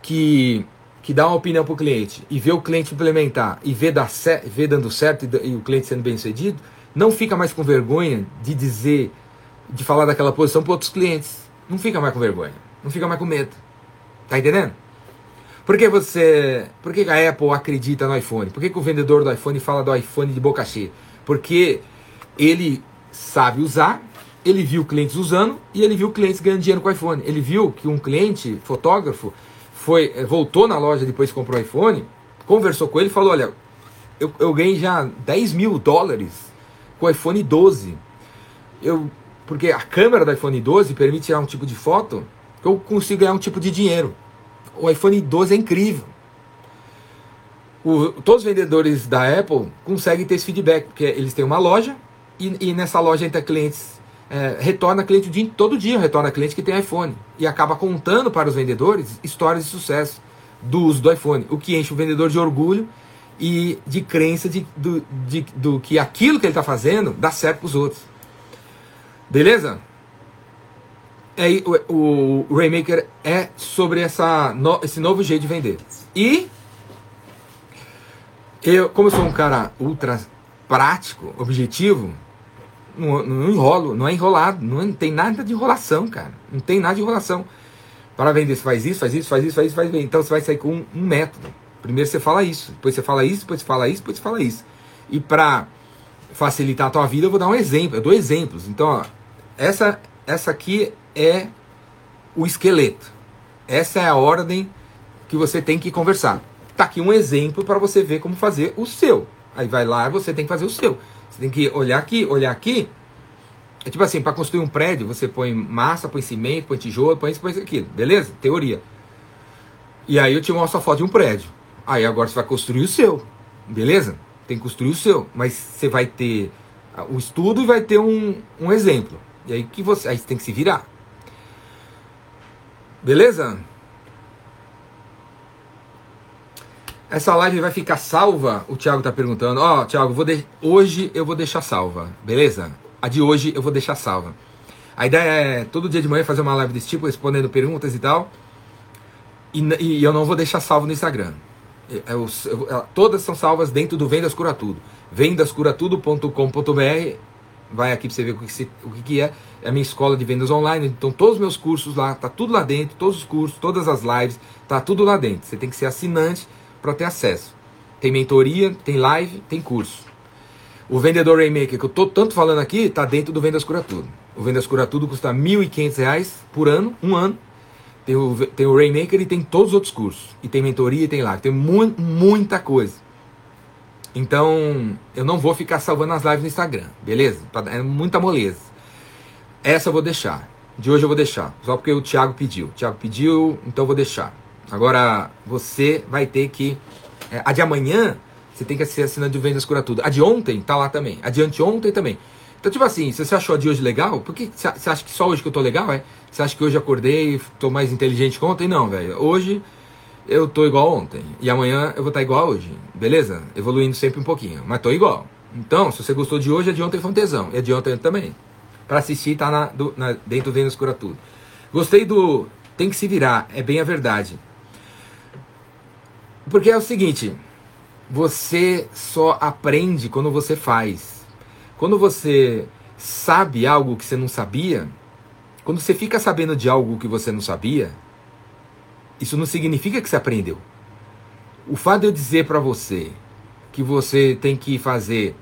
que, que dá uma opinião para o cliente e vê o cliente implementar e vê, dar vê dando certo e, e o cliente sendo bem sucedido, não fica mais com vergonha de dizer de falar daquela posição para outros clientes. Não fica mais com vergonha, não fica mais com medo. Tá entendendo? Por que você, por que a Apple acredita no iPhone? Por que, que o vendedor do iPhone fala do iPhone de boca cheia? Porque ele sabe usar, ele viu clientes usando e ele viu clientes ganhando dinheiro com o iPhone. Ele viu que um cliente, fotógrafo, foi eh, voltou na loja depois que comprou o iPhone, conversou com ele e falou: Olha, eu, eu ganhei já 10 mil dólares com o iPhone 12. Eu porque a câmera do iPhone 12 permite tirar um tipo de foto que eu consigo ganhar um tipo de dinheiro. O iPhone 12 é incrível. O, todos os vendedores da Apple conseguem ter esse feedback, porque eles têm uma loja e, e nessa loja entra clientes, é, retorna cliente dia, todo dia, retorna cliente que tem iPhone e acaba contando para os vendedores histórias de sucesso do uso do iPhone, o que enche o vendedor de orgulho e de crença de, do, de, do que aquilo que ele está fazendo dá certo para os outros. Beleza? É, o, o Rainmaker é sobre essa, no, esse novo jeito de vender. E eu, como eu sou um cara ultra prático, objetivo, não, não enrolo, não é enrolado, não tem nada de enrolação, cara. Não tem nada de enrolação. Para vender, você faz isso, faz isso, faz isso, faz isso, faz isso. Então você vai sair com um, um método. Primeiro você fala isso, depois você fala isso, depois você fala isso, depois você fala isso. E para facilitar a tua vida, eu vou dar um exemplo. Eu dou exemplos. Então, ó, essa, essa aqui é o esqueleto. Essa é a ordem que você tem que conversar. Tá aqui um exemplo para você ver como fazer o seu. Aí vai lá, você tem que fazer o seu. Você tem que olhar aqui, olhar aqui. É tipo assim, para construir um prédio, você põe massa, põe cimento, põe tijolo, põe isso, põe aquilo. Beleza? Teoria. E aí eu te mostro a foto de um prédio. Aí agora você vai construir o seu. Beleza? Tem que construir o seu. Mas você vai ter o estudo e vai ter um, um exemplo. E aí que você, aí você tem que se virar. Beleza? Essa live vai ficar salva? O Thiago tá perguntando. Ó, oh, Thiago, vou de... hoje eu vou deixar salva, beleza? A de hoje eu vou deixar salva. A ideia é todo dia de manhã fazer uma live desse tipo, respondendo perguntas e tal. E, e eu não vou deixar salvo no Instagram. Eu, eu, eu, todas são salvas dentro do Vendas Cura Tudo. Vendascuratudo.com.br Vai aqui para você ver o que, se, o que é. É a minha escola de vendas online. Então, todos os meus cursos lá, tá tudo lá dentro. Todos os cursos, todas as lives, tá tudo lá dentro. Você tem que ser assinante para ter acesso. Tem mentoria, tem live, tem curso. O vendedor Rainmaker que eu tô tanto falando aqui, tá dentro do Vendas Cura Tudo. O Vendas Cura Tudo custa R$ 1.500 por ano, um ano. Tem o, tem o Rainmaker e tem todos os outros cursos. E tem mentoria e tem live. Tem mu muita coisa. Então, eu não vou ficar salvando as lives no Instagram, beleza? É muita moleza. Essa eu vou deixar. De hoje eu vou deixar. Só porque o Thiago pediu. O Thiago pediu, então eu vou deixar. Agora, você vai ter que. É, a de amanhã, você tem que ser assinante de Vendas Cura Tudo. A de ontem tá lá também. A de anteontem também. Então, tipo assim, se você achou a de hoje legal, por que você acha que só hoje que eu tô legal? É? Você acha que hoje acordei, tô mais inteligente que ontem? Não, velho. Hoje eu tô igual ontem. E amanhã eu vou estar tá igual hoje. Beleza? Evoluindo sempre um pouquinho. Mas tô igual. Então, se você gostou de hoje, é de ontem foi um tesão. E é de ontem também. Para assistir, tá na, do, na, dentro do Vênus Cura Tudo. Gostei do tem que se virar. É bem a verdade. Porque é o seguinte. Você só aprende quando você faz. Quando você sabe algo que você não sabia, quando você fica sabendo de algo que você não sabia, isso não significa que você aprendeu. O fato de eu dizer para você que você tem que fazer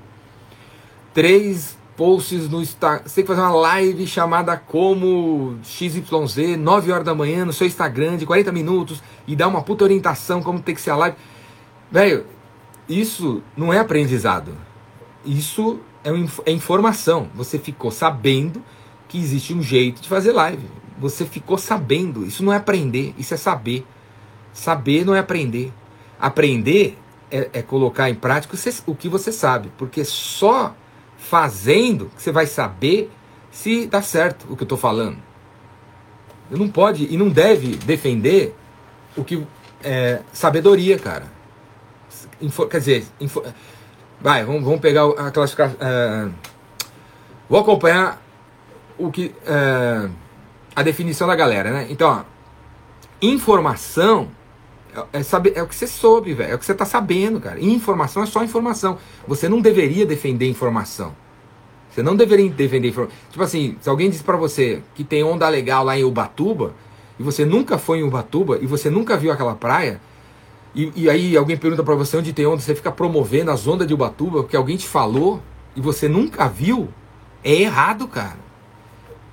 três posts no Instagram, você tem que fazer uma live chamada como XYZ, 9 horas da manhã, no seu Instagram, de 40 minutos, e dar uma puta orientação como tem que ser a live. Velho, isso não é aprendizado. Isso é, é informação. Você ficou sabendo que existe um jeito de fazer live. Você ficou sabendo. Isso não é aprender, isso é saber. Saber não é aprender. Aprender é, é colocar em prática o que você sabe. Porque só fazendo que você vai saber se dá certo o que eu estou falando. Você não pode e não deve defender o que é sabedoria, cara. Info, quer dizer, info, vai, vamos, vamos pegar a classificação. É, vou acompanhar o que. É, a definição da galera, né? Então, ó, informação é, é, saber, é o que você soube, velho. É o que você tá sabendo, cara. Informação é só informação. Você não deveria defender informação. Você não deveria defender informação. Tipo assim, se alguém diz para você que tem onda legal lá em Ubatuba, e você nunca foi em Ubatuba, e você nunca viu aquela praia, e, e aí alguém pergunta para você onde tem onda, você fica promovendo as ondas de Ubatuba, porque alguém te falou, e você nunca viu, é errado, cara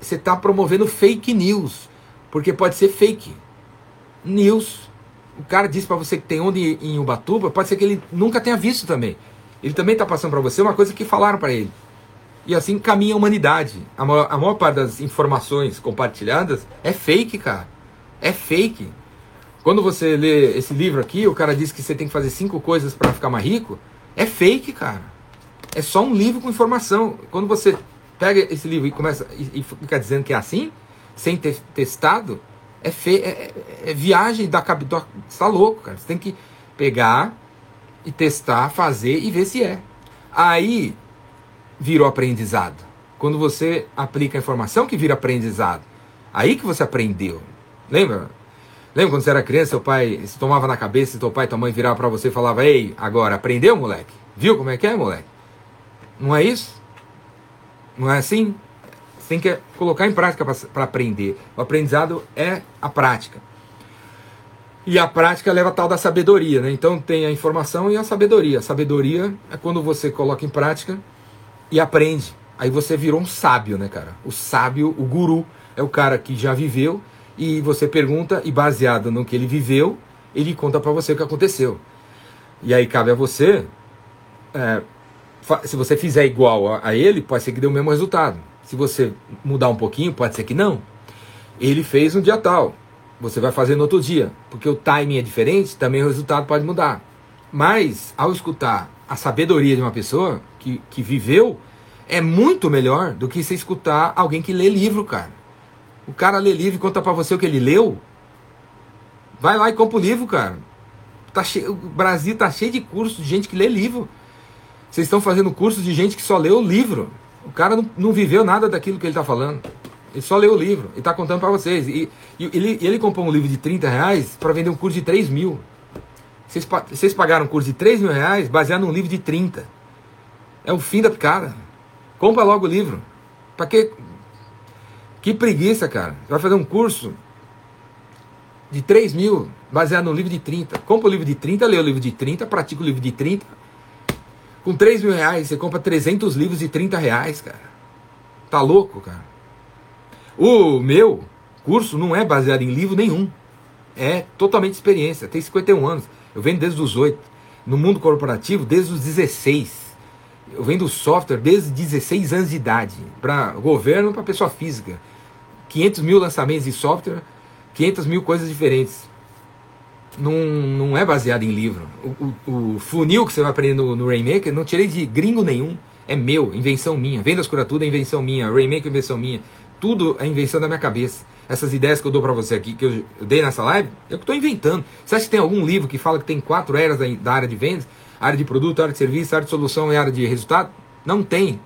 você está promovendo fake news. Porque pode ser fake news. O cara disse para você que tem onde em Ubatuba, pode ser que ele nunca tenha visto também. Ele também está passando para você uma coisa que falaram para ele. E assim caminha a humanidade. A maior, a maior parte das informações compartilhadas é fake, cara. É fake. Quando você lê esse livro aqui, o cara diz que você tem que fazer cinco coisas para ficar mais rico. É fake, cara. É só um livro com informação. Quando você pega esse livro e começa e, e fica dizendo que é assim, sem ter testado, é, fe, é, é, é viagem da cabeça. Você tá louco, cara. Você tem que pegar e testar, fazer e ver se é. Aí virou aprendizado. Quando você aplica a informação que vira aprendizado. Aí que você aprendeu. Lembra? Lembra quando você era criança, seu pai se tomava na cabeça, seu pai e tua mãe virava para você e falava: "Ei, agora aprendeu, moleque? Viu como é que é, moleque?" Não é isso? Não é assim? Tem que colocar em prática para aprender. O aprendizado é a prática. E a prática leva a tal da sabedoria, né? Então tem a informação e a sabedoria. A sabedoria é quando você coloca em prática e aprende. Aí você virou um sábio, né, cara? O sábio, o guru, é o cara que já viveu e você pergunta e baseado no que ele viveu, ele conta para você o que aconteceu. E aí cabe a você é, se você fizer igual a, a ele, pode ser que dê o mesmo resultado. Se você mudar um pouquinho, pode ser que não. Ele fez um dia tal, você vai fazer no outro dia, porque o timing é diferente, também o resultado pode mudar. Mas, ao escutar a sabedoria de uma pessoa que, que viveu, é muito melhor do que você escutar alguém que lê livro, cara. O cara lê livro e conta para você o que ele leu. Vai lá e compra o livro, cara. Tá cheio, o Brasil tá cheio de cursos de gente que lê livro. Vocês estão fazendo cursos de gente que só lê o livro. O cara não, não viveu nada daquilo que ele está falando. Ele só leu o livro e está contando para vocês. E, e ele, ele comprou um livro de 30 reais para vender um curso de 3 mil. Vocês, vocês pagaram um curso de 3 mil reais baseado num livro de 30. É o fim da picada. Compra logo o livro. Para que. Que preguiça, cara. Vai fazer um curso de 3 mil baseado num livro de 30. Compra o livro de 30, lê o livro de 30, pratica o livro de 30. Com 3 mil reais, você compra 300 livros de 30 reais, cara. Tá louco, cara? O meu curso não é baseado em livro nenhum. É totalmente experiência. Tem 51 anos. Eu venho desde os 8. No mundo corporativo, desde os 16. Eu venho do software desde 16 anos de idade. Para governo, para pessoa física. 500 mil lançamentos de software, 500 mil coisas diferentes. Não, não é baseado em livro. O, o, o funil que você vai aprender no, no Rainmaker, não tirei de gringo nenhum. É meu, invenção minha. Vendas cura tudo é invenção minha. Rainmaker é invenção minha. Tudo é invenção da minha cabeça. Essas ideias que eu dou para você aqui, que eu, eu, dei nessa live, é eu que estou inventando. Você acha que tem algum livro que fala que tem quatro eras da, da área de vendas? Área de produto, área de serviço, área de solução e área de resultado? Não tem.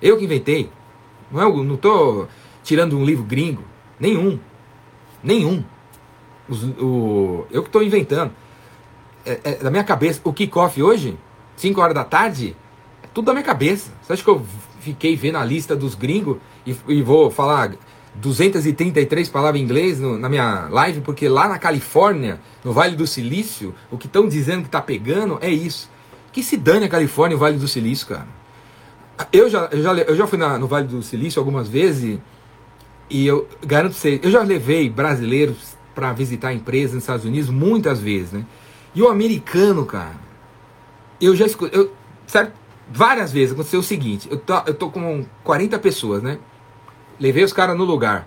Eu que inventei. Não é, não estou tirando um livro gringo. Nenhum. Nenhum. Os, o, eu que estou inventando. É, é, da minha cabeça. O kickoff hoje, 5 horas da tarde, é tudo da minha cabeça. Você acha que eu fiquei vendo a lista dos gringos e, e vou falar 233 palavras em inglês no, na minha live, porque lá na Califórnia, no Vale do Silício, o que estão dizendo que está pegando é isso. Que se dane a Califórnia e o Vale do Silício, cara. Eu já, eu já, eu já fui na, no Vale do Silício algumas vezes e eu garanto você, eu já levei brasileiros para visitar empresas nos Estados Unidos muitas vezes, né? E o americano, cara, eu já escutei, certo? Várias vezes aconteceu o seguinte: eu tô, eu tô com 40 pessoas, né? Levei os caras no lugar.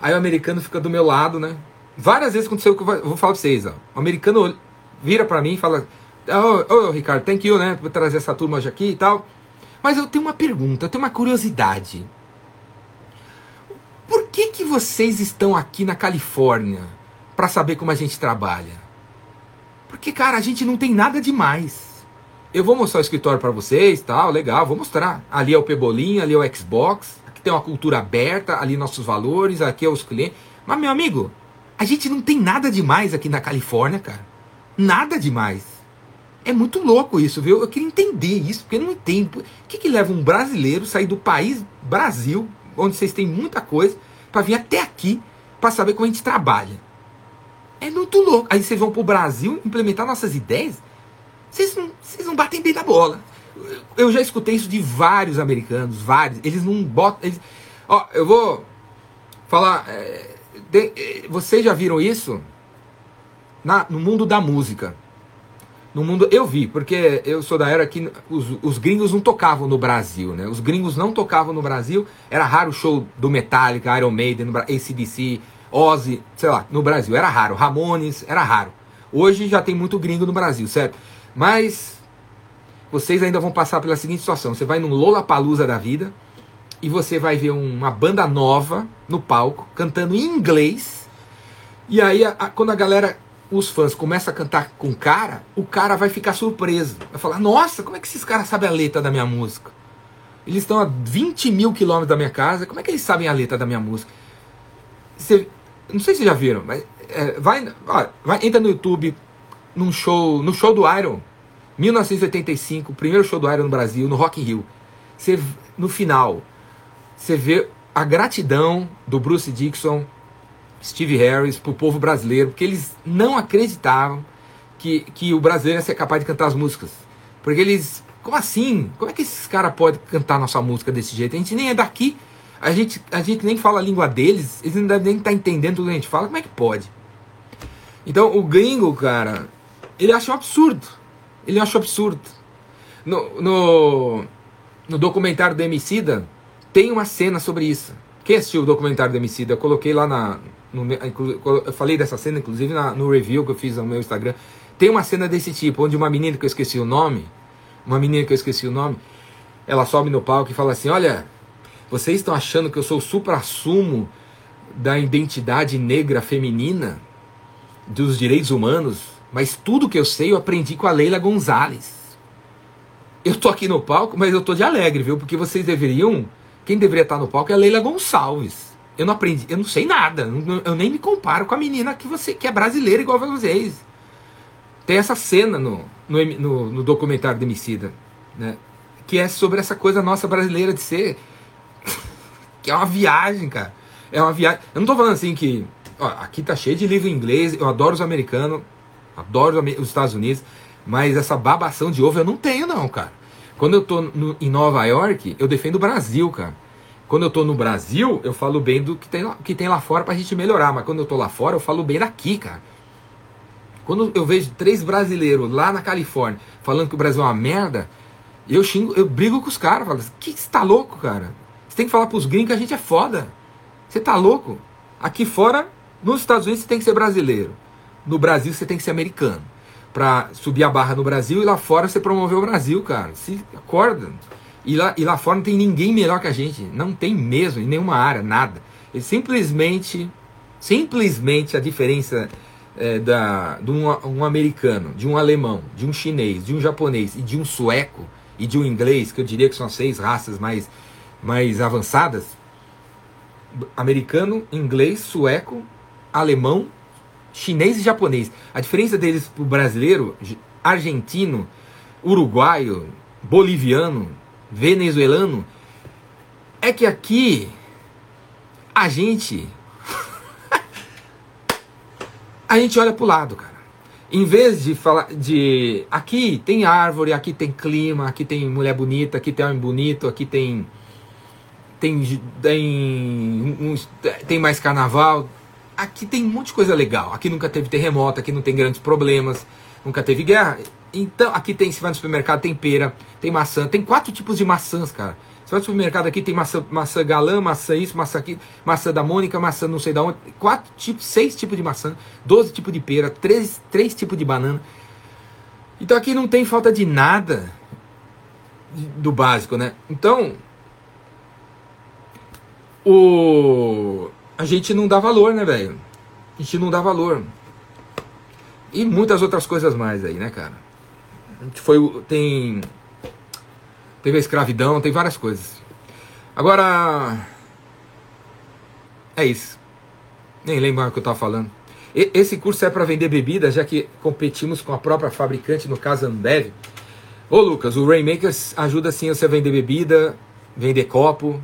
Aí o americano fica do meu lado, né? Várias vezes aconteceu o que eu vou falar pra vocês, ó. O americano vira para mim e fala: Ô, oh, oh, Ricardo, thank you, né? Por trazer essa turma hoje aqui e tal. Mas eu tenho uma pergunta, eu tenho uma curiosidade. Por que, que vocês estão aqui na Califórnia para saber como a gente trabalha? Porque, cara, a gente não tem nada demais eu vou mostrar o escritório para vocês, tal, legal, vou mostrar. Ali é o Pebolim, ali é o Xbox, aqui tem uma cultura aberta, ali nossos valores, aqui é os clientes. Mas, meu amigo, a gente não tem nada demais aqui na Califórnia, cara. Nada demais. É muito louco isso, viu? Eu queria entender isso, porque eu não entendo. O que, que leva um brasileiro sair do país Brasil, onde vocês têm muita coisa, para vir até aqui para saber como a gente trabalha? É muito louco. Aí vocês vão pro Brasil implementar nossas ideias? Vocês não, vocês não batem bem na bola. Eu já escutei isso de vários americanos, vários. Eles não botam. Eles... Ó, eu vou falar. É, de, é, vocês já viram isso? Na, no mundo da música. No mundo. Eu vi, porque eu sou da era que os, os gringos não tocavam no Brasil, né? Os gringos não tocavam no Brasil. Era raro o show do Metallica, Iron Maiden, ACDC, Ozzy, sei lá, no Brasil. Era raro. Ramones, era raro. Hoje já tem muito gringo no Brasil, certo? Mas vocês ainda vão passar pela seguinte situação: você vai num Lollapalooza da vida e você vai ver uma banda nova no palco cantando em inglês. E aí, a, a, quando a galera, os fãs, começam a cantar com cara, o cara vai ficar surpreso. Vai falar: Nossa, como é que esses caras sabem a letra da minha música? Eles estão a 20 mil quilômetros da minha casa, como é que eles sabem a letra da minha música? Você, não sei se já viram, mas é, vai, ó, vai, entra no YouTube, num show, no show do Iron, 1985, o primeiro show do Iron no Brasil, no Rock in Rio. Você, no final, você vê a gratidão do Bruce Dixon, Steve Harris, pro povo brasileiro, porque eles não acreditavam que, que o brasileiro ia ser capaz de cantar as músicas. Porque eles, como assim? Como é que esses caras podem cantar nossa música desse jeito? A gente nem é daqui, a gente, a gente nem fala a língua deles, eles não devem nem estar tá entendendo tudo que a gente fala, como é que pode? Então o gringo, cara, ele acha um absurdo. Ele acha um absurdo. No, no, no documentário do Emicida, tem uma cena sobre isso. Quem assistiu o documentário do Emicida? Eu coloquei lá na. No, eu falei dessa cena, inclusive, na, no review que eu fiz no meu Instagram. Tem uma cena desse tipo, onde uma menina que eu esqueci o nome, uma menina que eu esqueci o nome, ela sobe no palco e fala assim: Olha, vocês estão achando que eu sou o supra-sumo da identidade negra feminina, dos direitos humanos? Mas tudo que eu sei eu aprendi com a Leila Gonzalez. Eu tô aqui no palco, mas eu tô de alegre, viu? Porque vocês deveriam. Quem deveria estar no palco é a Leila Gonçalves. Eu não aprendi, eu não sei nada. Eu nem me comparo com a menina que você que é brasileira igual a vocês. Tem essa cena no, no, no, no documentário de Emicida, né? Que é sobre essa coisa nossa brasileira de ser. Que é uma viagem, cara. É uma viagem. Eu não tô falando assim que. Ó, aqui tá cheio de livro inglês, eu adoro os americanos, adoro os Estados Unidos. Mas essa babação de ovo eu não tenho, não, cara. Quando eu tô no, em Nova York, eu defendo o Brasil, cara. Quando eu tô no Brasil, eu falo bem do que tem lá, que tem lá fora pra gente melhorar. Mas quando eu tô lá fora, eu falo bem daqui, cara. Quando eu vejo três brasileiros lá na Califórnia falando que o Brasil é uma merda, eu xingo, eu brigo com os caras. Falo, que você tá louco, cara? Você tem que falar pros gringos que a gente é foda. Você tá louco? Aqui fora, nos Estados Unidos, você tem que ser brasileiro. No Brasil, você tem que ser americano para subir a barra no Brasil e lá fora você promoveu o Brasil, cara. Se acorda. E lá, e lá fora não tem ninguém melhor que a gente. Não tem mesmo, em nenhuma área, nada. E simplesmente, simplesmente a diferença é, da, de um, um americano, de um alemão, de um chinês, de um japonês e de um sueco e de um inglês, que eu diria que são as seis raças mais, mais avançadas. Americano, inglês, sueco, alemão chinês e japonês. A diferença deles para o brasileiro, argentino, uruguaio, boliviano, venezuelano, é que aqui a gente a gente olha para o lado, cara. Em vez de falar de aqui tem árvore, aqui tem clima, aqui tem mulher bonita, aqui tem homem bonito, aqui tem tem tem, tem mais carnaval, aqui tem um monte de coisa legal. Aqui nunca teve terremoto, aqui não tem grandes problemas, nunca teve guerra. Então, aqui tem, se vai no supermercado, tem pera, tem maçã, tem quatro tipos de maçãs, cara. Você vai no supermercado aqui, tem maçã, maçã galã, maçã isso, maçã aqui, maçã da Mônica, maçã não sei da onde. Quatro tipos, seis tipos de maçã, doze tipos de pera, três, três tipos de banana. Então aqui não tem falta de nada do básico, né? Então, o a gente não dá valor, né, velho? A gente não dá valor. E muitas outras coisas mais aí, né, cara? A gente foi. Tem. Teve a escravidão, tem várias coisas. Agora. É isso. Nem lembro o que eu tava falando. E, esse curso é para vender bebida, já que competimos com a própria fabricante, no caso Ambev. Ô Lucas, o Rainmakers ajuda sim você a vender bebida, vender copo,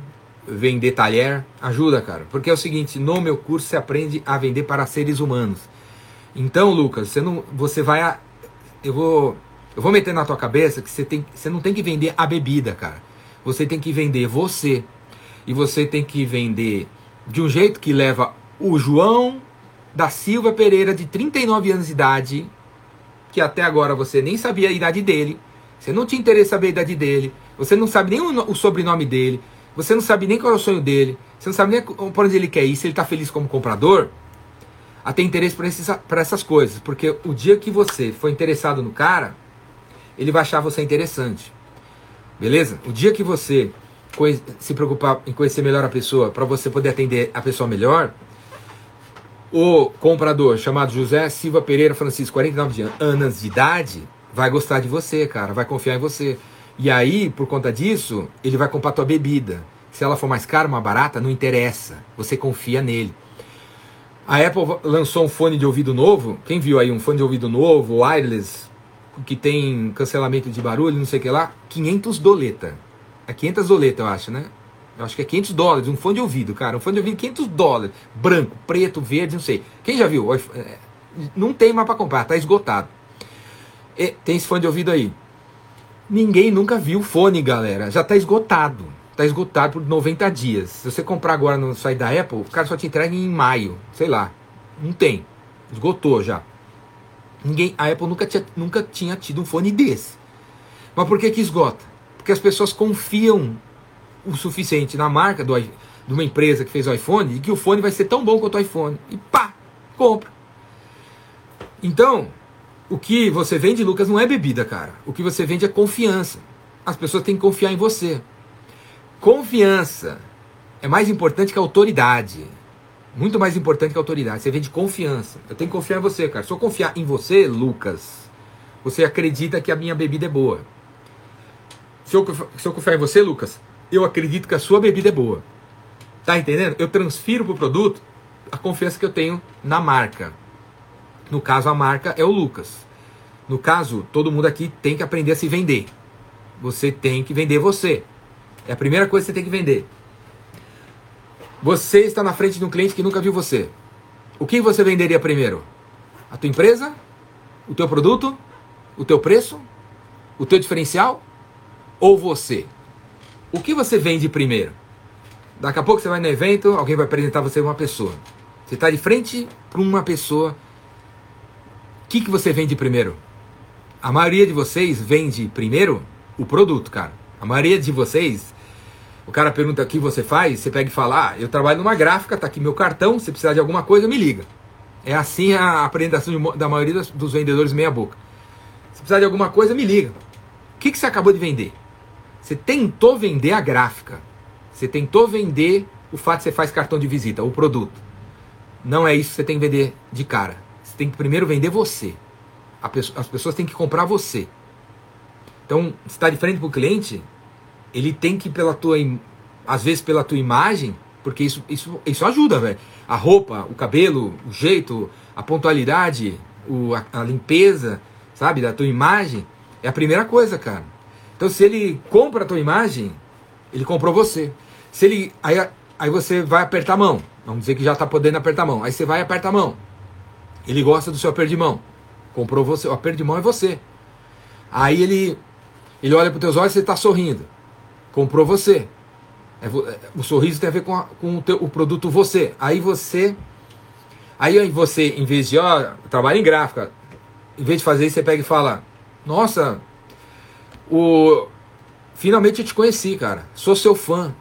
vender talher, ajuda, cara. Porque é o seguinte, no meu curso você aprende a vender para seres humanos. Então, Lucas, você não, você vai a, eu vou, eu vou meter na tua cabeça que você tem, você não tem que vender a bebida, cara. Você tem que vender você. E você tem que vender de um jeito que leva o João da Silva Pereira de 39 anos de idade, que até agora você nem sabia a idade dele, você não tinha interesse em saber a idade dele, você não sabe nem o, o sobrenome dele, você não sabe nem qual é o sonho dele. Você não sabe nem por onde ele quer ir. Se ele está feliz como comprador, a ter interesse por, essas coisas. Porque o dia que você for interessado no cara, ele vai achar você interessante. Beleza? O dia que você se preocupar em conhecer melhor a pessoa, para você poder atender a pessoa melhor, o comprador chamado José Silva Pereira Francisco, 49 anos de idade, vai gostar de você, cara, vai confiar em você. E aí, por conta disso, ele vai comprar tua bebida. Se ela for mais cara, mais barata, não interessa. Você confia nele. A Apple lançou um fone de ouvido novo. Quem viu aí um fone de ouvido novo, wireless, que tem cancelamento de barulho, não sei o que lá? 500 doleta. É 500 doleta, eu acho, né? Eu acho que é 500 dólares, um fone de ouvido, cara. Um fone de ouvido, 500 dólares. Branco, preto, verde, não sei. Quem já viu? É, não tem mais para comprar, tá esgotado. E tem esse fone de ouvido aí. Ninguém nunca viu fone, galera. Já está esgotado. Está esgotado por 90 dias. Se você comprar agora no site da Apple, o cara só te entrega em maio. Sei lá. Não tem. Esgotou já. Ninguém, a Apple nunca tinha, nunca tinha tido um fone desse. Mas por que que esgota? Porque as pessoas confiam o suficiente na marca do, de uma empresa que fez o iPhone e que o fone vai ser tão bom quanto o iPhone. E pá, compra. Então, o que você vende, Lucas, não é bebida, cara. O que você vende é confiança. As pessoas têm que confiar em você. Confiança é mais importante que autoridade. Muito mais importante que autoridade. Você vende confiança. Eu tenho que confiar em você, cara. Se eu confiar em você, Lucas, você acredita que a minha bebida é boa. Se eu, se eu confiar em você, Lucas, eu acredito que a sua bebida é boa. Tá entendendo? Eu transfiro para o produto a confiança que eu tenho na marca. No caso, a marca é o Lucas. No caso, todo mundo aqui tem que aprender a se vender. Você tem que vender você. É a primeira coisa que você tem que vender. Você está na frente de um cliente que nunca viu você. O que você venderia primeiro? A tua empresa? O teu produto? O teu preço? O teu diferencial? Ou você? O que você vende primeiro? Daqui a pouco você vai no evento, alguém vai apresentar você uma pessoa. Você está de frente para uma pessoa. Que, que você vende primeiro? A maioria de vocês vende primeiro o produto, cara. A maioria de vocês o cara pergunta o que você faz, você pega e fala: ah, eu trabalho numa gráfica, tá aqui meu cartão, se precisar de alguma coisa, me liga. É assim a apresentação de, da maioria dos, dos vendedores meia boca. Se precisar de alguma coisa, me liga. O que, que você acabou de vender? Você tentou vender a gráfica. Você tentou vender o fato de você faz cartão de visita, o produto. Não é isso que você tem que vender de cara. Tem que primeiro vender você. As pessoas têm que comprar você. Então, se está de frente para o cliente, ele tem que pela tua às vezes pela tua imagem, porque isso isso, isso ajuda, velho. A roupa, o cabelo, o jeito, a pontualidade, o, a, a, limpeza, sabe, da tua imagem, é a primeira coisa, cara. Então se ele compra a tua imagem, ele comprou você. Se ele aí, aí você vai apertar a mão. Vamos dizer que já está podendo apertar a mão. Aí você vai e aperta a mão. Ele gosta do seu aperto. Comprou você, o aperto de mão é você. Aí ele ele olha para os teus olhos e você está sorrindo comprou você. É, é, o sorriso tem a ver com, a, com o, teu, o, produto você. Aí você. Aí você, em vez de, ó, trabalho em gráfica, em vez de fazer isso, você pega e fala: Nossa, o, finalmente eu te conheci, cara. Sou seu fã.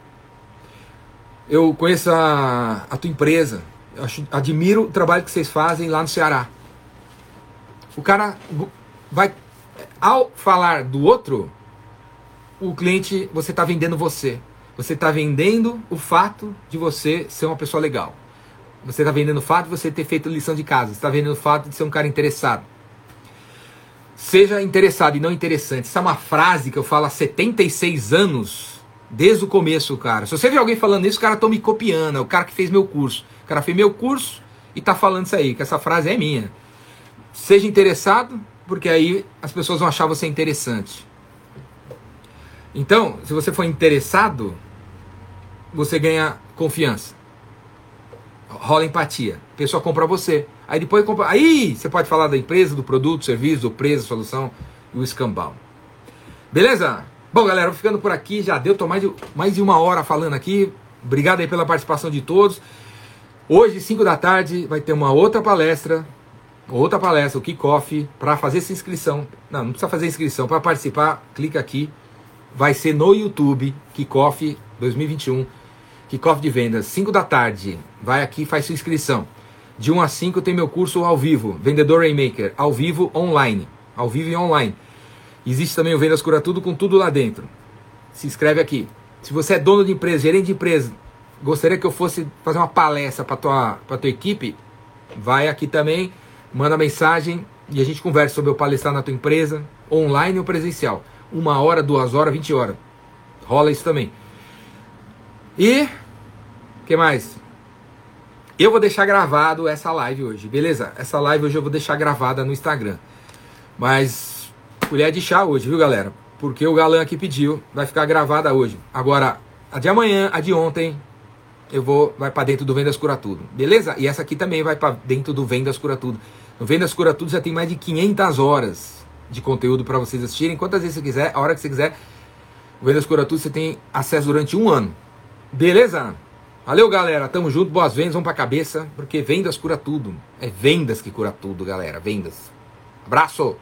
Eu conheço a, a tua empresa. Eu acho, admiro o trabalho que vocês fazem lá no Ceará. O cara vai. Ao falar do outro, o cliente, você está vendendo você. Você está vendendo o fato de você ser uma pessoa legal. Você está vendendo o fato de você ter feito lição de casa. Você está vendendo o fato de ser um cara interessado. Seja interessado e não interessante. Essa é uma frase que eu falo há 76 anos, desde o começo, cara. Se você vê alguém falando isso, o cara está me copiando. É o cara que fez meu curso. Cara fez meu curso e está falando isso aí, que essa frase é minha. Seja interessado, porque aí as pessoas vão achar você interessante. Então, se você for interessado, você ganha confiança. Rola empatia. A pessoa compra você. Aí depois compra. Aí você pode falar da empresa, do produto, serviço, do preço, solução e o escambau. Beleza? Bom, galera, vou ficando por aqui. Já deu, tô mais de, mais de uma hora falando aqui. Obrigado aí pela participação de todos. Hoje, 5 da tarde, vai ter uma outra palestra. Outra palestra, o kickoff, para fazer essa inscrição. Não, não precisa fazer inscrição. Para participar, clica aqui vai ser no YouTube, Kickoff 2021, Kickoff de vendas, 5 da tarde. Vai aqui, faz sua inscrição. De 1 a 5 tem meu curso ao vivo, Vendedor Rainmaker, ao vivo online, ao vivo e online. Existe também o Vendas Cura Tudo com tudo lá dentro. Se inscreve aqui. Se você é dono de empresa, gerente de empresa, gostaria que eu fosse fazer uma palestra para tua para tua equipe, vai aqui também, manda mensagem e a gente conversa sobre eu palestrar na tua empresa, online ou presencial uma hora, duas horas, vinte horas. Rola isso também. E que mais? Eu vou deixar gravado essa live hoje, beleza? Essa live hoje eu vou deixar gravada no Instagram. Mas colher de chá hoje, viu, galera? Porque o galã aqui pediu, vai ficar gravada hoje. Agora, a de amanhã, a de ontem, eu vou vai para dentro do Vendas Cura Tudo, beleza? E essa aqui também vai para dentro do Vendas Cura Tudo. No Vendas Cura Tudo já tem mais de 500 horas de conteúdo para vocês assistirem. Quantas vezes você quiser, a hora que você quiser. O Vendas Cura Tudo você tem acesso durante um ano. Beleza? Valeu, galera. Tamo junto. Boas vendas. Vamos pra cabeça. Porque vendas cura tudo. É vendas que cura tudo, galera. Vendas. Abraço.